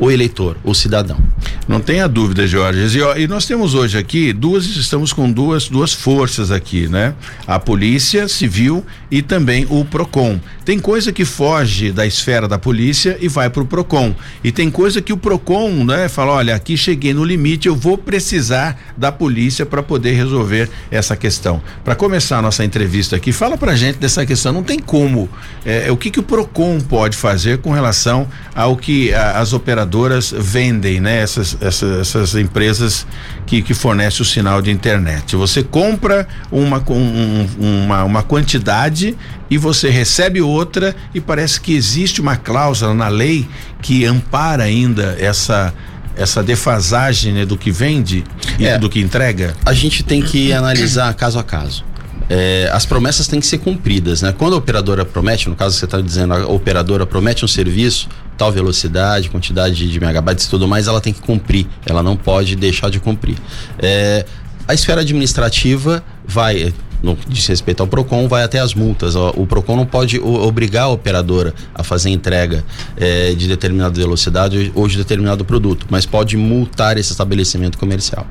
S6: o eleitor, o cidadão.
S3: Não tenha dúvida, Jorge. E, ó, e, nós temos hoje aqui duas, estamos com duas, duas forças aqui, né? A Polícia Civil e também o Procon. Tem coisa que foge da esfera da polícia e vai para o Procon. E tem coisa que o Procon, né, fala, olha, aqui cheguei no limite, eu vou precisar da polícia para poder resolver essa questão. Para começar a nossa entrevista aqui, fala pra gente dessa questão. Não tem como. É, o que que o Procon pode fazer com relação ao que a, as operadoras vendem, né? Essas, essas, essas empresas que, que fornecem o sinal de internet. Você compra uma, um, uma, uma quantidade e você recebe outra e parece que existe uma cláusula na lei que ampara ainda essa essa defasagem né, do que vende e é, do que entrega?
S6: A gente tem que analisar caso a caso. É, as promessas têm que ser cumpridas, né? Quando a operadora promete, no caso você está dizendo, a operadora promete um serviço, tal velocidade, quantidade de megabytes e tudo mais, ela tem que cumprir, ela não pode deixar de cumprir. É, a esfera administrativa vai no que diz respeito ao PROCON, vai até as multas. O PROCON não pode obrigar a operadora a fazer entrega é, de determinada velocidade ou de determinado produto, mas pode multar esse estabelecimento comercial.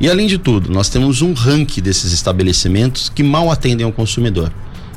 S6: E além de tudo, nós temos um ranking desses estabelecimentos que mal atendem ao consumidor.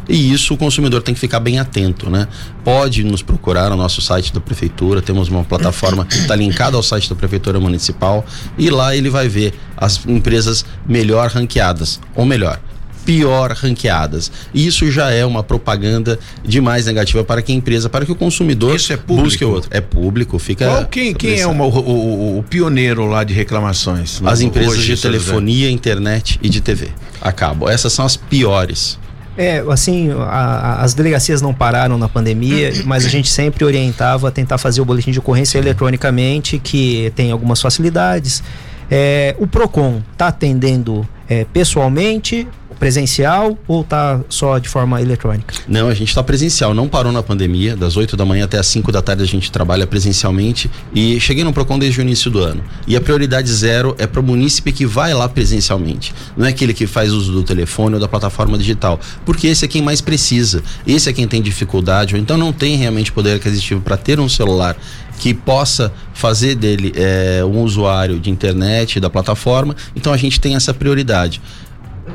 S6: E isso o consumidor tem que ficar bem atento, né? Pode nos procurar no nosso site da prefeitura, temos uma plataforma que está linkada ao site da prefeitura municipal e lá ele vai ver as empresas melhor ranqueadas, ou melhor, pior ranqueadas. E isso já é uma propaganda demais negativa para que a empresa, para que o consumidor
S3: isso é público. busque outro.
S6: É público, fica.
S3: Qual, quem, quem é uma, o, o, o, pioneiro lá de reclamações?
S6: As empresas de telefonia, internet e de TV. Acabam. Essas são as piores.
S5: É, assim, a, as delegacias não pararam na pandemia, mas a gente sempre orientava a tentar fazer o boletim de ocorrência eletronicamente, que tem algumas facilidades. É, o PROCON está atendendo é, pessoalmente presencial ou tá só de forma eletrônica?
S6: Não, a gente está presencial, não parou na pandemia, das 8 da manhã até as 5 da tarde a gente trabalha presencialmente. E cheguei no Procon desde o início do ano. E a prioridade zero é para o munícipe que vai lá presencialmente, não é aquele que faz uso do telefone ou da plataforma digital, porque esse é quem mais precisa, esse é quem tem dificuldade ou então não tem realmente poder aquisitivo para ter um celular que possa fazer dele é, um usuário de internet da plataforma, então a gente tem essa prioridade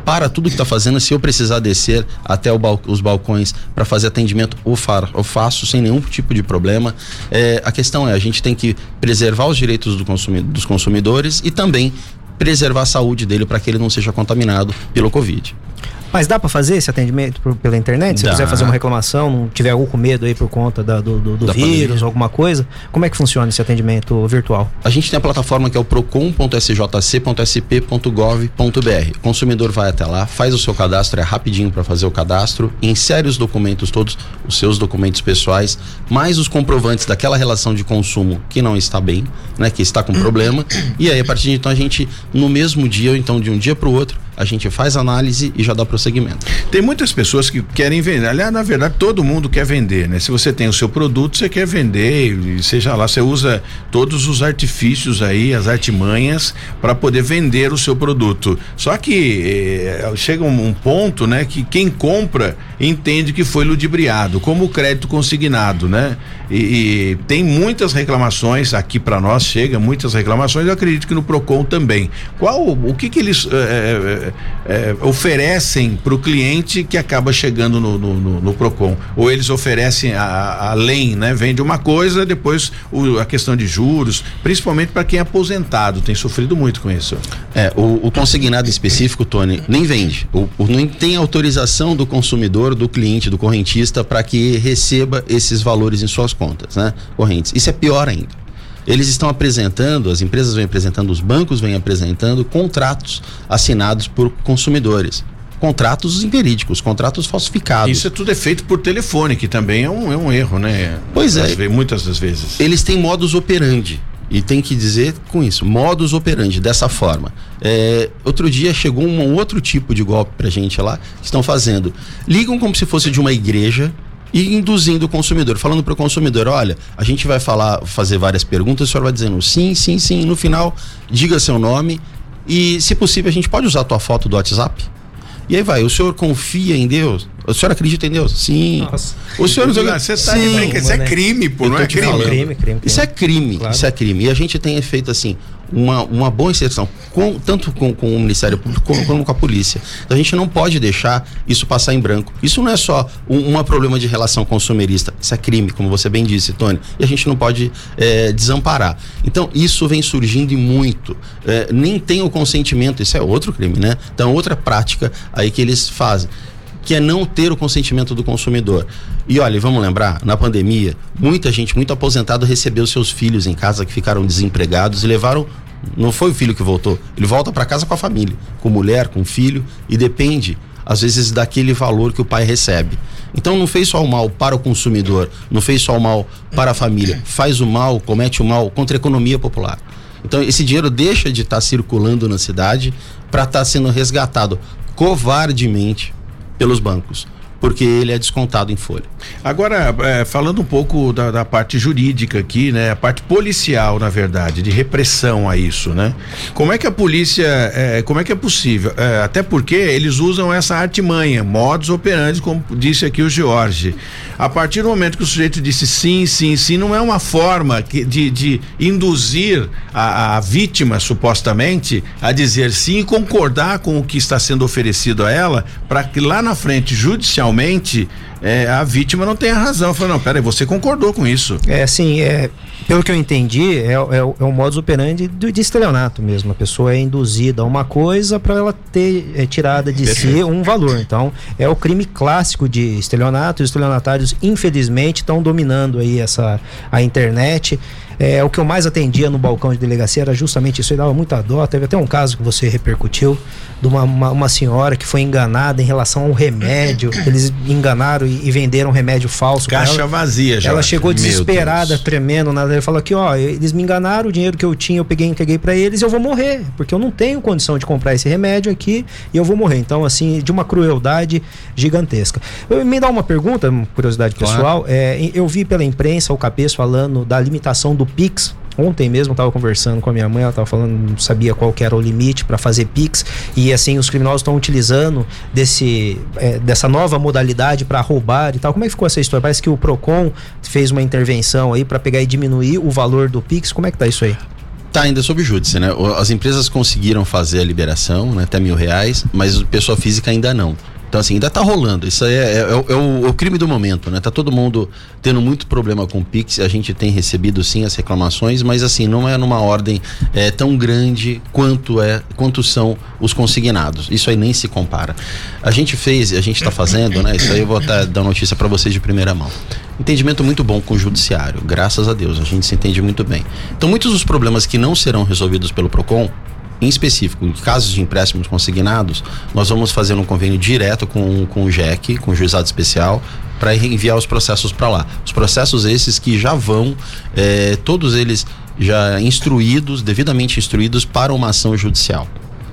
S6: para tudo que está fazendo. Se eu precisar descer até os balcões para fazer atendimento, eu, eu, faço sem nenhum tipo de problema. É, a questão é, a gente tem que preservar os direitos do consumi dos consumidores e também preservar a saúde dele para que ele não seja contaminado pelo Covid.
S5: Mas dá para fazer esse atendimento por, pela internet? Se dá. quiser fazer uma reclamação, não tiver algum com medo aí por conta da, do, do, do vírus, pandemia. alguma coisa, como é que funciona esse atendimento virtual?
S6: A gente tem a plataforma que é o procon.sjc.sp.gov.br. O consumidor vai até lá, faz o seu cadastro, é rapidinho para fazer o cadastro, insere os documentos todos, os seus documentos pessoais, mais os comprovantes daquela relação de consumo que não está bem, né, que está com problema, e aí a partir de então a gente no mesmo dia ou então de um dia para o outro a gente faz análise e já dá prosseguimento.
S3: Tem muitas pessoas que querem vender. Aliás, na verdade, todo mundo quer vender, né? Se você tem o seu produto, você quer vender, seja lá, você usa todos os artifícios aí, as artimanhas, para poder vender o seu produto. Só que eh, chega um, um, ponto, né, que quem compra entende que foi ludibriado, como o crédito consignado, né? E, e tem muitas reclamações aqui para nós, chega muitas reclamações, eu acredito que no PROCON também. Qual, o que que eles é, é, oferecem para o cliente que acaba chegando no, no, no, no PROCON? Ou eles oferecem além, né? Vende uma coisa, depois o, a questão de juros, principalmente para quem é aposentado, tem sofrido muito com isso.
S6: É, o, o consignado específico, Tony, nem vende. O, o, não tem autorização do consumidor, do cliente, do correntista para que receba esses valores em suas contas, né? Correntes. Isso é pior ainda. Eles estão apresentando, as empresas vêm apresentando, os bancos vêm apresentando contratos assinados por consumidores contratos inverídicos, contratos falsificados.
S3: Isso é tudo é feito por telefone, que também é um, é um erro, né?
S6: Pois é.
S3: muitas das vezes.
S6: Eles têm modus operandi. E tem que dizer com isso, modus operandi, dessa forma. É, outro dia chegou um outro tipo de golpe pra gente lá, que estão fazendo. Ligam como se fosse de uma igreja, e induzindo o consumidor, falando para o consumidor, olha, a gente vai falar, fazer várias perguntas, o senhor vai dizendo sim, sim, sim, no final diga seu nome e, se possível, a gente pode usar a tua foto do WhatsApp? E aí vai, o senhor confia em Deus? O senhor acredita em Deus? Sim. Nossa. O senhor
S3: não, você tá Sim. Isso é crime, pô, não é crime.
S6: crime, crime, crime. Isso é crime, claro. isso é crime. E a gente tem feito assim, uma, uma boa inserção, com, tanto com, com o Ministério Público como, como, com a polícia. A gente não pode deixar isso passar em branco. Isso não é só um, um problema de relação consumerista, isso é crime, como você bem disse, Tony. E a gente não pode é, desamparar. Então, isso vem surgindo e muito. É, nem tem o consentimento, isso é outro crime, né? Então, outra prática aí que eles fazem que é não ter o consentimento do consumidor. E olha, vamos lembrar, na pandemia, muita gente, muito aposentado, recebeu seus filhos em casa que ficaram desempregados e levaram. Não foi o filho que voltou, ele volta para casa com a família, com mulher, com filho, e depende, às vezes, daquele valor que o pai recebe. Então não fez só o mal para o consumidor, não fez só o mal para a família, faz o mal, comete o mal contra a economia popular. Então esse dinheiro deixa de estar tá circulando na cidade para estar tá sendo resgatado covardemente pelos bancos porque ele é descontado em folha.
S3: Agora, é, falando um pouco da, da, parte jurídica aqui, né? A parte policial, na verdade, de repressão a isso, né? Como é que a polícia, é, como é que é possível? É, até porque eles usam essa artimanha, modus operandi, como disse aqui o Jorge. A partir do momento que o sujeito disse sim, sim, sim, não é uma forma que, de, de induzir a, a vítima, supostamente, a dizer sim e concordar com o que está sendo oferecido a ela, para que lá na frente, judicialmente, realmente é, a vítima não tem a razão. Falou, não, peraí, você concordou com isso.
S5: É assim, é, pelo que eu entendi, é, é, é o modus operandi do, de estelionato mesmo. A pessoa é induzida a uma coisa para ela ter é, tirada de Perfeito. si um valor. Então, é o crime clássico de estelionato. Os estelionatários, infelizmente, estão dominando aí essa a internet. É, o que eu mais atendia no balcão de delegacia era justamente isso. Eu dava muita dó. Teve até um caso que você repercutiu de uma, uma, uma senhora que foi enganada em relação a um remédio. Eles enganaram e, e venderam um remédio falso.
S3: Caixa ela. vazia já.
S5: Ela chegou desesperada, tremendo. Nada. Ele falou aqui: ó, eles me enganaram, o dinheiro que eu tinha eu peguei e entreguei para eles eu vou morrer. Porque eu não tenho condição de comprar esse remédio aqui e eu vou morrer. Então, assim, de uma crueldade gigantesca. Eu, me dá uma pergunta, curiosidade pessoal. Claro. É, eu vi pela imprensa o Cabeça falando da limitação do Pix. Ontem mesmo estava conversando com a minha mãe, ela estava falando, não sabia qual que era o limite para fazer Pix e assim os criminosos estão utilizando desse é, dessa nova modalidade para roubar e tal. Como é que ficou essa história? Parece que o Procon fez uma intervenção aí para pegar e diminuir o valor do Pix. Como é que tá isso aí?
S6: Tá ainda sob júdice, né? As empresas conseguiram fazer a liberação, né, até mil reais, mas pessoa física ainda não. Então, assim, ainda tá rolando. Isso aí é, é, é, o, é, o, crime do momento, né? Tá todo mundo tendo muito problema com o Pix. A gente tem recebido, sim, as reclamações, mas, assim, não é numa ordem é, tão grande quanto é quanto são os consignados. Isso aí nem se compara. A gente fez, a gente está fazendo, né? Isso aí eu vou dar notícia para vocês de primeira mão. Entendimento muito bom com o judiciário, graças a Deus, a gente se entende muito bem. Então, muitos dos problemas que não serão resolvidos pelo PROCON, em específico, em casos de empréstimos consignados, nós vamos fazer um convênio direto com, com o JEC, com o Juizado Especial, para enviar os processos para lá. Os processos esses que já vão, é, todos eles já instruídos, devidamente instruídos para uma ação judicial.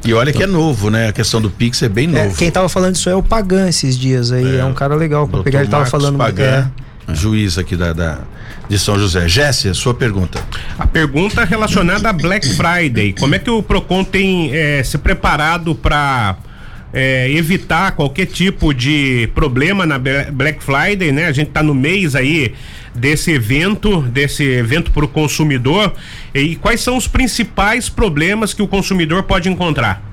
S3: E olha que é novo, né? A questão do Pix é bem é, novo.
S5: É, quem tava falando isso é o Pagan esses dias aí. É, é um cara legal para pegar. Ele tava Marcos falando.
S3: Pagan, é, juiz aqui da, da de São José. Jéssica, sua pergunta.
S4: A pergunta é relacionada a Black Friday. Como é que o Procon tem é, se preparado para é, evitar qualquer tipo de problema na Black Friday, né? A gente está no mês aí desse evento, desse evento para o consumidor e quais são os principais problemas que o consumidor pode encontrar?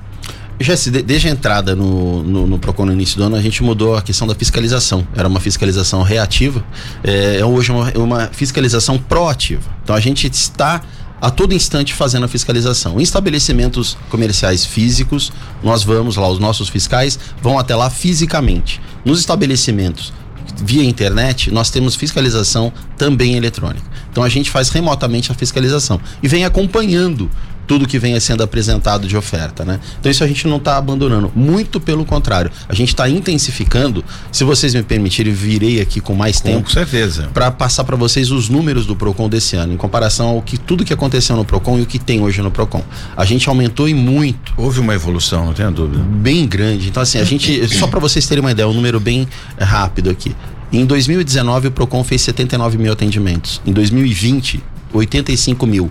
S6: Jesse, desde a entrada no, no, no, Procon no início do ano, a gente mudou a questão da fiscalização. Era uma fiscalização reativa, é, é hoje uma, uma fiscalização proativa. Então a gente está a todo instante fazendo a fiscalização. Em estabelecimentos comerciais físicos, nós vamos lá, os nossos fiscais vão até lá fisicamente. Nos estabelecimentos via internet, nós temos fiscalização também eletrônica. Então a gente faz remotamente a fiscalização e vem acompanhando tudo que venha sendo apresentado de oferta, né? Então isso a gente não está abandonando, muito pelo contrário, a gente está intensificando. Se vocês me permitirem, virei aqui com mais tempo,
S3: com certeza,
S6: para passar para vocês os números do Procon desse ano, em comparação ao que tudo que aconteceu no Procon e o que tem hoje no Procon. A gente aumentou e muito.
S3: Houve uma evolução, não tenho dúvida.
S6: Bem grande. Então assim, a gente, só para vocês terem uma ideia, um número bem rápido aqui. Em 2019 o Procon fez 79 mil atendimentos. Em 2020 85 mil.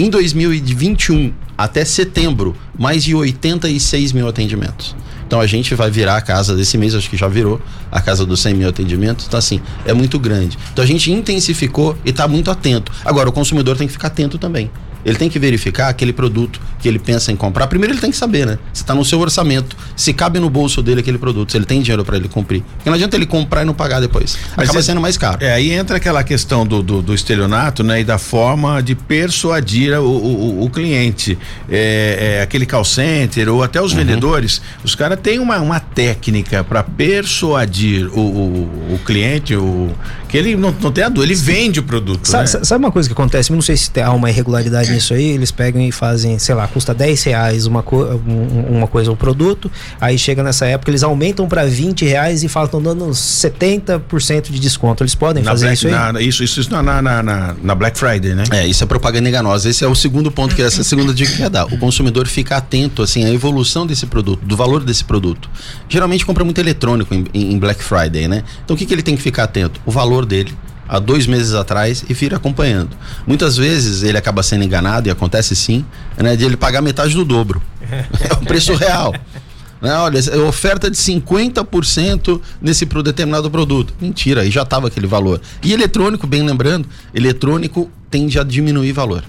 S6: Em 2021, até setembro, mais de 86 mil atendimentos. Então a gente vai virar a casa desse mês, acho que já virou a casa dos 100 mil atendimentos. Então, assim, é muito grande. Então a gente intensificou e está muito atento. Agora, o consumidor tem que ficar atento também. Ele tem que verificar aquele produto que ele pensa em comprar. Primeiro ele tem que saber, né? Se está no seu orçamento, se cabe no bolso dele aquele produto, se ele tem dinheiro para ele cumprir. Porque não adianta ele comprar e não pagar depois. Mas Acaba é, sendo mais caro.
S3: É, aí entra aquela questão do, do, do estelionato, né? E da forma de persuadir o, o, o cliente. É, é, aquele call center ou até os uhum. vendedores, os caras têm uma, uma técnica para persuadir o, o, o, cliente, o, que ele não, não tem a dúvida, ele vende o produto.
S5: Sabe,
S3: né?
S5: sabe uma coisa que acontece? Eu não sei se há uma irregularidade nisso aí, eles pegam e fazem, sei lá, custa 10 reais uma, co uma coisa, um produto, aí chega nessa época, eles aumentam para 20 reais e falam, estão dando 70% de desconto. Eles podem na fazer
S3: Black,
S5: isso aí?
S3: Na, isso, isso, isso na, na, na, na, Black Friday, né?
S6: É, isso é propaganda enganosa. Esse é o segundo ponto, que essa é a segunda dica que ia dar. O consumidor fica atento, assim, à evolução desse produto, do valor desse produto. Geralmente compra muito eletrônico em, em Black Friday, né? Então o que, que ele tem que ficar atento? O valor dele há dois meses atrás e vir acompanhando. Muitas vezes ele acaba sendo enganado, e acontece sim, né, de ele pagar metade do dobro. É o preço real. Né, olha, é oferta de 50% nesse determinado produto. Mentira, aí já estava aquele valor. E eletrônico, bem lembrando, eletrônico tende a diminuir valor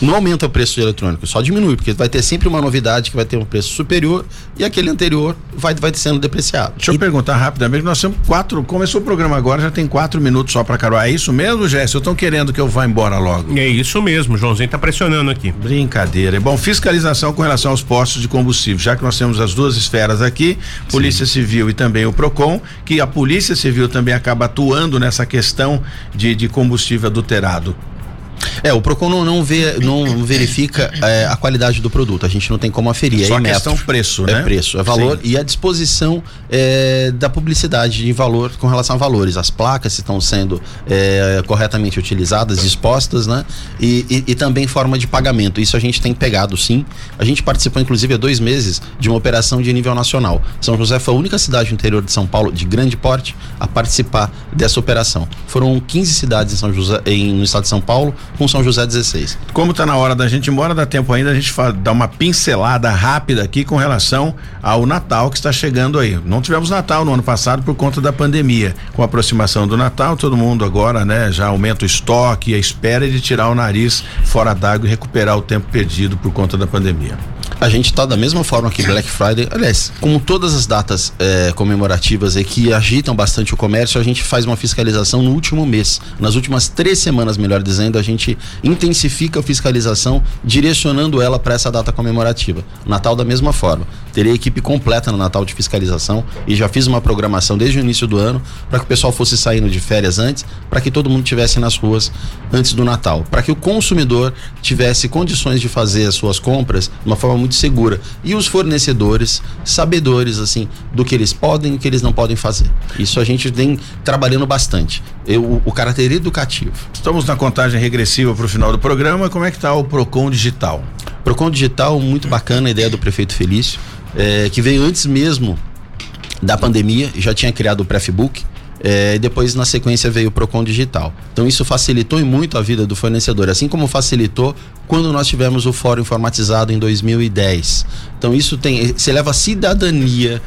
S6: não aumenta o preço de eletrônico, só diminui, porque vai ter sempre uma novidade que vai ter um preço superior e aquele anterior vai, vai sendo depreciado.
S3: Deixa
S6: e...
S3: eu perguntar rapidamente, nós temos quatro, começou o programa agora, já tem quatro minutos só para Carol. É isso mesmo, Jéssica? Estão querendo que eu vá embora logo?
S4: É isso mesmo, Joãozinho tá pressionando aqui.
S3: Brincadeira. Bom, fiscalização com relação aos postos de combustível, já que nós temos as duas esferas aqui, Polícia Sim. Civil e também o PROCON, que a Polícia Civil também acaba atuando nessa questão de, de combustível adulterado.
S6: É, o Procon não, não, vê, não verifica é, a qualidade do produto. A gente não tem como aferir.
S3: Só
S6: é
S3: questão metro. preço,
S6: é
S3: né?
S6: É preço, é valor Sim. e a disposição é, da publicidade de valor com relação a valores. As placas estão sendo é, corretamente utilizadas, expostas, né? E, e, e, também forma de pagamento. Isso a gente tem pegado, sim. A gente participou, inclusive, há dois meses de uma operação de nível nacional. São José foi a única cidade no interior de São Paulo, de grande porte, a participar dessa operação. Foram 15 cidades em São José, em, no estado de São Paulo, com São José 16.
S3: Como está na hora da gente embora, dá tempo ainda a gente dar uma pincelada rápida aqui com relação ao Natal que está chegando aí. Não tivemos Natal no ano passado por conta da pandemia. Com a aproximação do Natal, todo mundo agora, né, já aumenta o estoque e a espera de tirar o nariz fora d'água e recuperar o tempo perdido por conta da pandemia.
S6: A gente está da mesma forma que Black Friday. Aliás, como todas as datas é, comemorativas e que agitam bastante o comércio, a gente faz uma fiscalização no último mês. Nas últimas três semanas, melhor dizendo, a gente intensifica a fiscalização, direcionando ela para essa data comemorativa. Natal da mesma forma. Terei equipe completa no Natal de fiscalização e já fiz uma programação desde o início do ano para que o pessoal fosse saindo de férias antes, para que todo mundo tivesse nas ruas antes do Natal, para que o consumidor tivesse condições de fazer as suas compras de uma forma muito segura e os fornecedores sabedores assim do que eles podem e o que eles não podem fazer. Isso a gente vem trabalhando bastante. Eu, o caráter educativo.
S3: Estamos na contagem regressiva para o final do programa. Como é que está o Procon Digital?
S6: Procon Digital, muito bacana a ideia do prefeito Felício, é, que veio antes mesmo da pandemia, já tinha criado o Prefbook é, depois, na sequência, veio o Procon Digital. Então, isso facilitou muito a vida do fornecedor, assim como facilitou quando nós tivemos o fórum informatizado em 2010. Então, isso tem. Se leva cidadania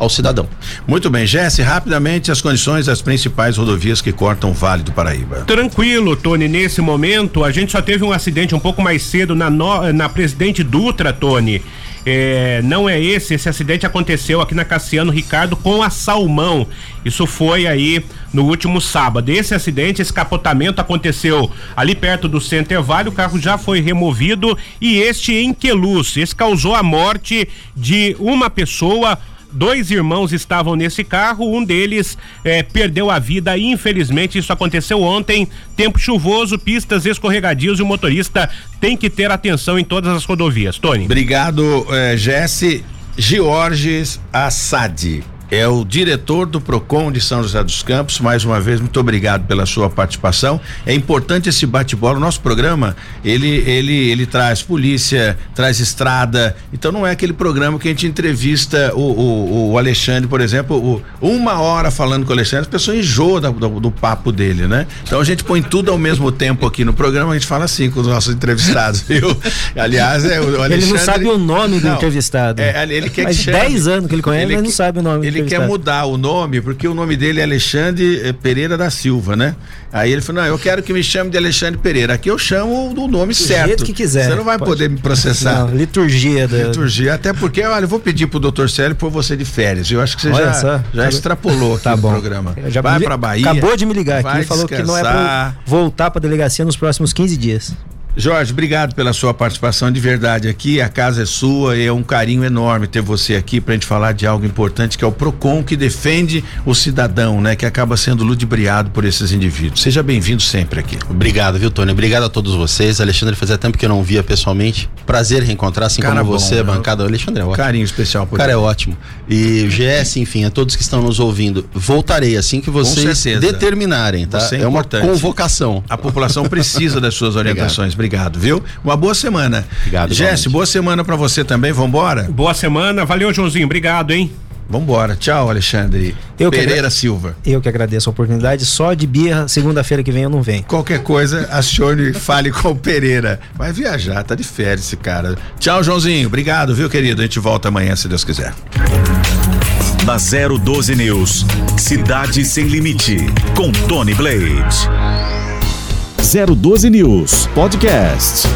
S6: ao cidadão.
S3: Muito bem, Jesse, rapidamente as condições das principais rodovias que cortam o Vale do Paraíba.
S4: Tranquilo, Tony, nesse momento a gente só teve um acidente um pouco mais cedo na, no, na Presidente Dutra, Tony. É, não é esse, esse acidente aconteceu aqui na Cassiano Ricardo com a Salmão. Isso foi aí no último sábado. Esse acidente, esse capotamento aconteceu ali perto do Center Vale, o carro já foi removido e este em Queluz, esse causou a morte de uma pessoa, Dois irmãos estavam nesse carro, um deles eh, perdeu a vida. Infelizmente, isso aconteceu ontem. Tempo chuvoso, pistas escorregadios e o motorista tem que ter atenção em todas as rodovias. Tony.
S3: Obrigado, eh, Jesse. Georges Assad é o diretor do Procon de São José dos Campos. Mais uma vez, muito obrigado pela sua participação. É importante esse bate-bola. O nosso programa, ele, ele, ele traz polícia, traz estrada. Então não é aquele programa que a gente entrevista o, o, o Alexandre, por exemplo, o, uma hora falando com o Alexandre, a pessoa enjoa do, do, do, papo dele, né? Então a gente põe tudo ao mesmo tempo aqui no programa, a gente fala assim com os nossos entrevistados, viu? Aliás, é o Alexandre.
S5: Ele não sabe o nome do não, entrevistado.
S3: É, ele quer
S5: Mas
S3: que
S5: 10 anos que ele conhece, ele mas não sabe o nome
S3: ele quer mudar o nome, porque o nome dele é Alexandre eh, Pereira da Silva, né? Aí ele falou: não, eu quero que me chame de Alexandre Pereira. Aqui eu chamo do nome do certo.
S5: jeito que quiser.
S3: Você não vai pode. poder me processar. Não,
S5: liturgia da.
S3: Liturgia. Até porque, olha, eu vou pedir pro doutor Célio por você de férias. Eu acho que você olha já, só. já extrapolou
S5: tá bom.
S3: o programa.
S5: Já
S3: vai pra Bahia.
S5: Acabou de me ligar aqui e falou que não é pra voltar pra delegacia nos próximos 15 dias.
S3: Jorge, obrigado pela sua participação de verdade aqui. A casa é sua e é um carinho enorme ter você aqui para a gente falar de algo importante que é o Procon que defende o cidadão, né? Que acaba sendo ludibriado por esses indivíduos. Seja bem-vindo sempre aqui.
S6: Obrigado, viu, Tony? Obrigado a todos vocês. Alexandre, fazia tempo que eu não via pessoalmente. Prazer reencontrar, assim Cara como bom, você, né? bancada. Alexandre é ótimo.
S3: Carinho especial por
S6: O cara é ótimo. E GS, enfim, a todos que estão nos ouvindo, voltarei assim que vocês determinarem, tá?
S3: Você é, é
S6: uma convocação.
S3: A população precisa das suas orientações. Obrigado. Obrigado, viu? Uma boa semana.
S6: Obrigado.
S3: Jesse, boa semana para você também. Vambora?
S4: Boa semana. Valeu, Joãozinho. Obrigado, hein?
S3: Vambora. Tchau, Alexandre.
S5: Eu
S3: Pereira Silva.
S5: Eu que agradeço a oportunidade. Só de birra, segunda-feira que vem eu não venho.
S3: Qualquer coisa, acione e fale com o Pereira. Vai viajar, tá de férias esse cara. Tchau, Joãozinho. Obrigado, viu, querido? A gente volta amanhã, se Deus quiser.
S2: Na 012 News, Cidade Sem Limite, com Tony Blade.
S1: 012 News Podcast.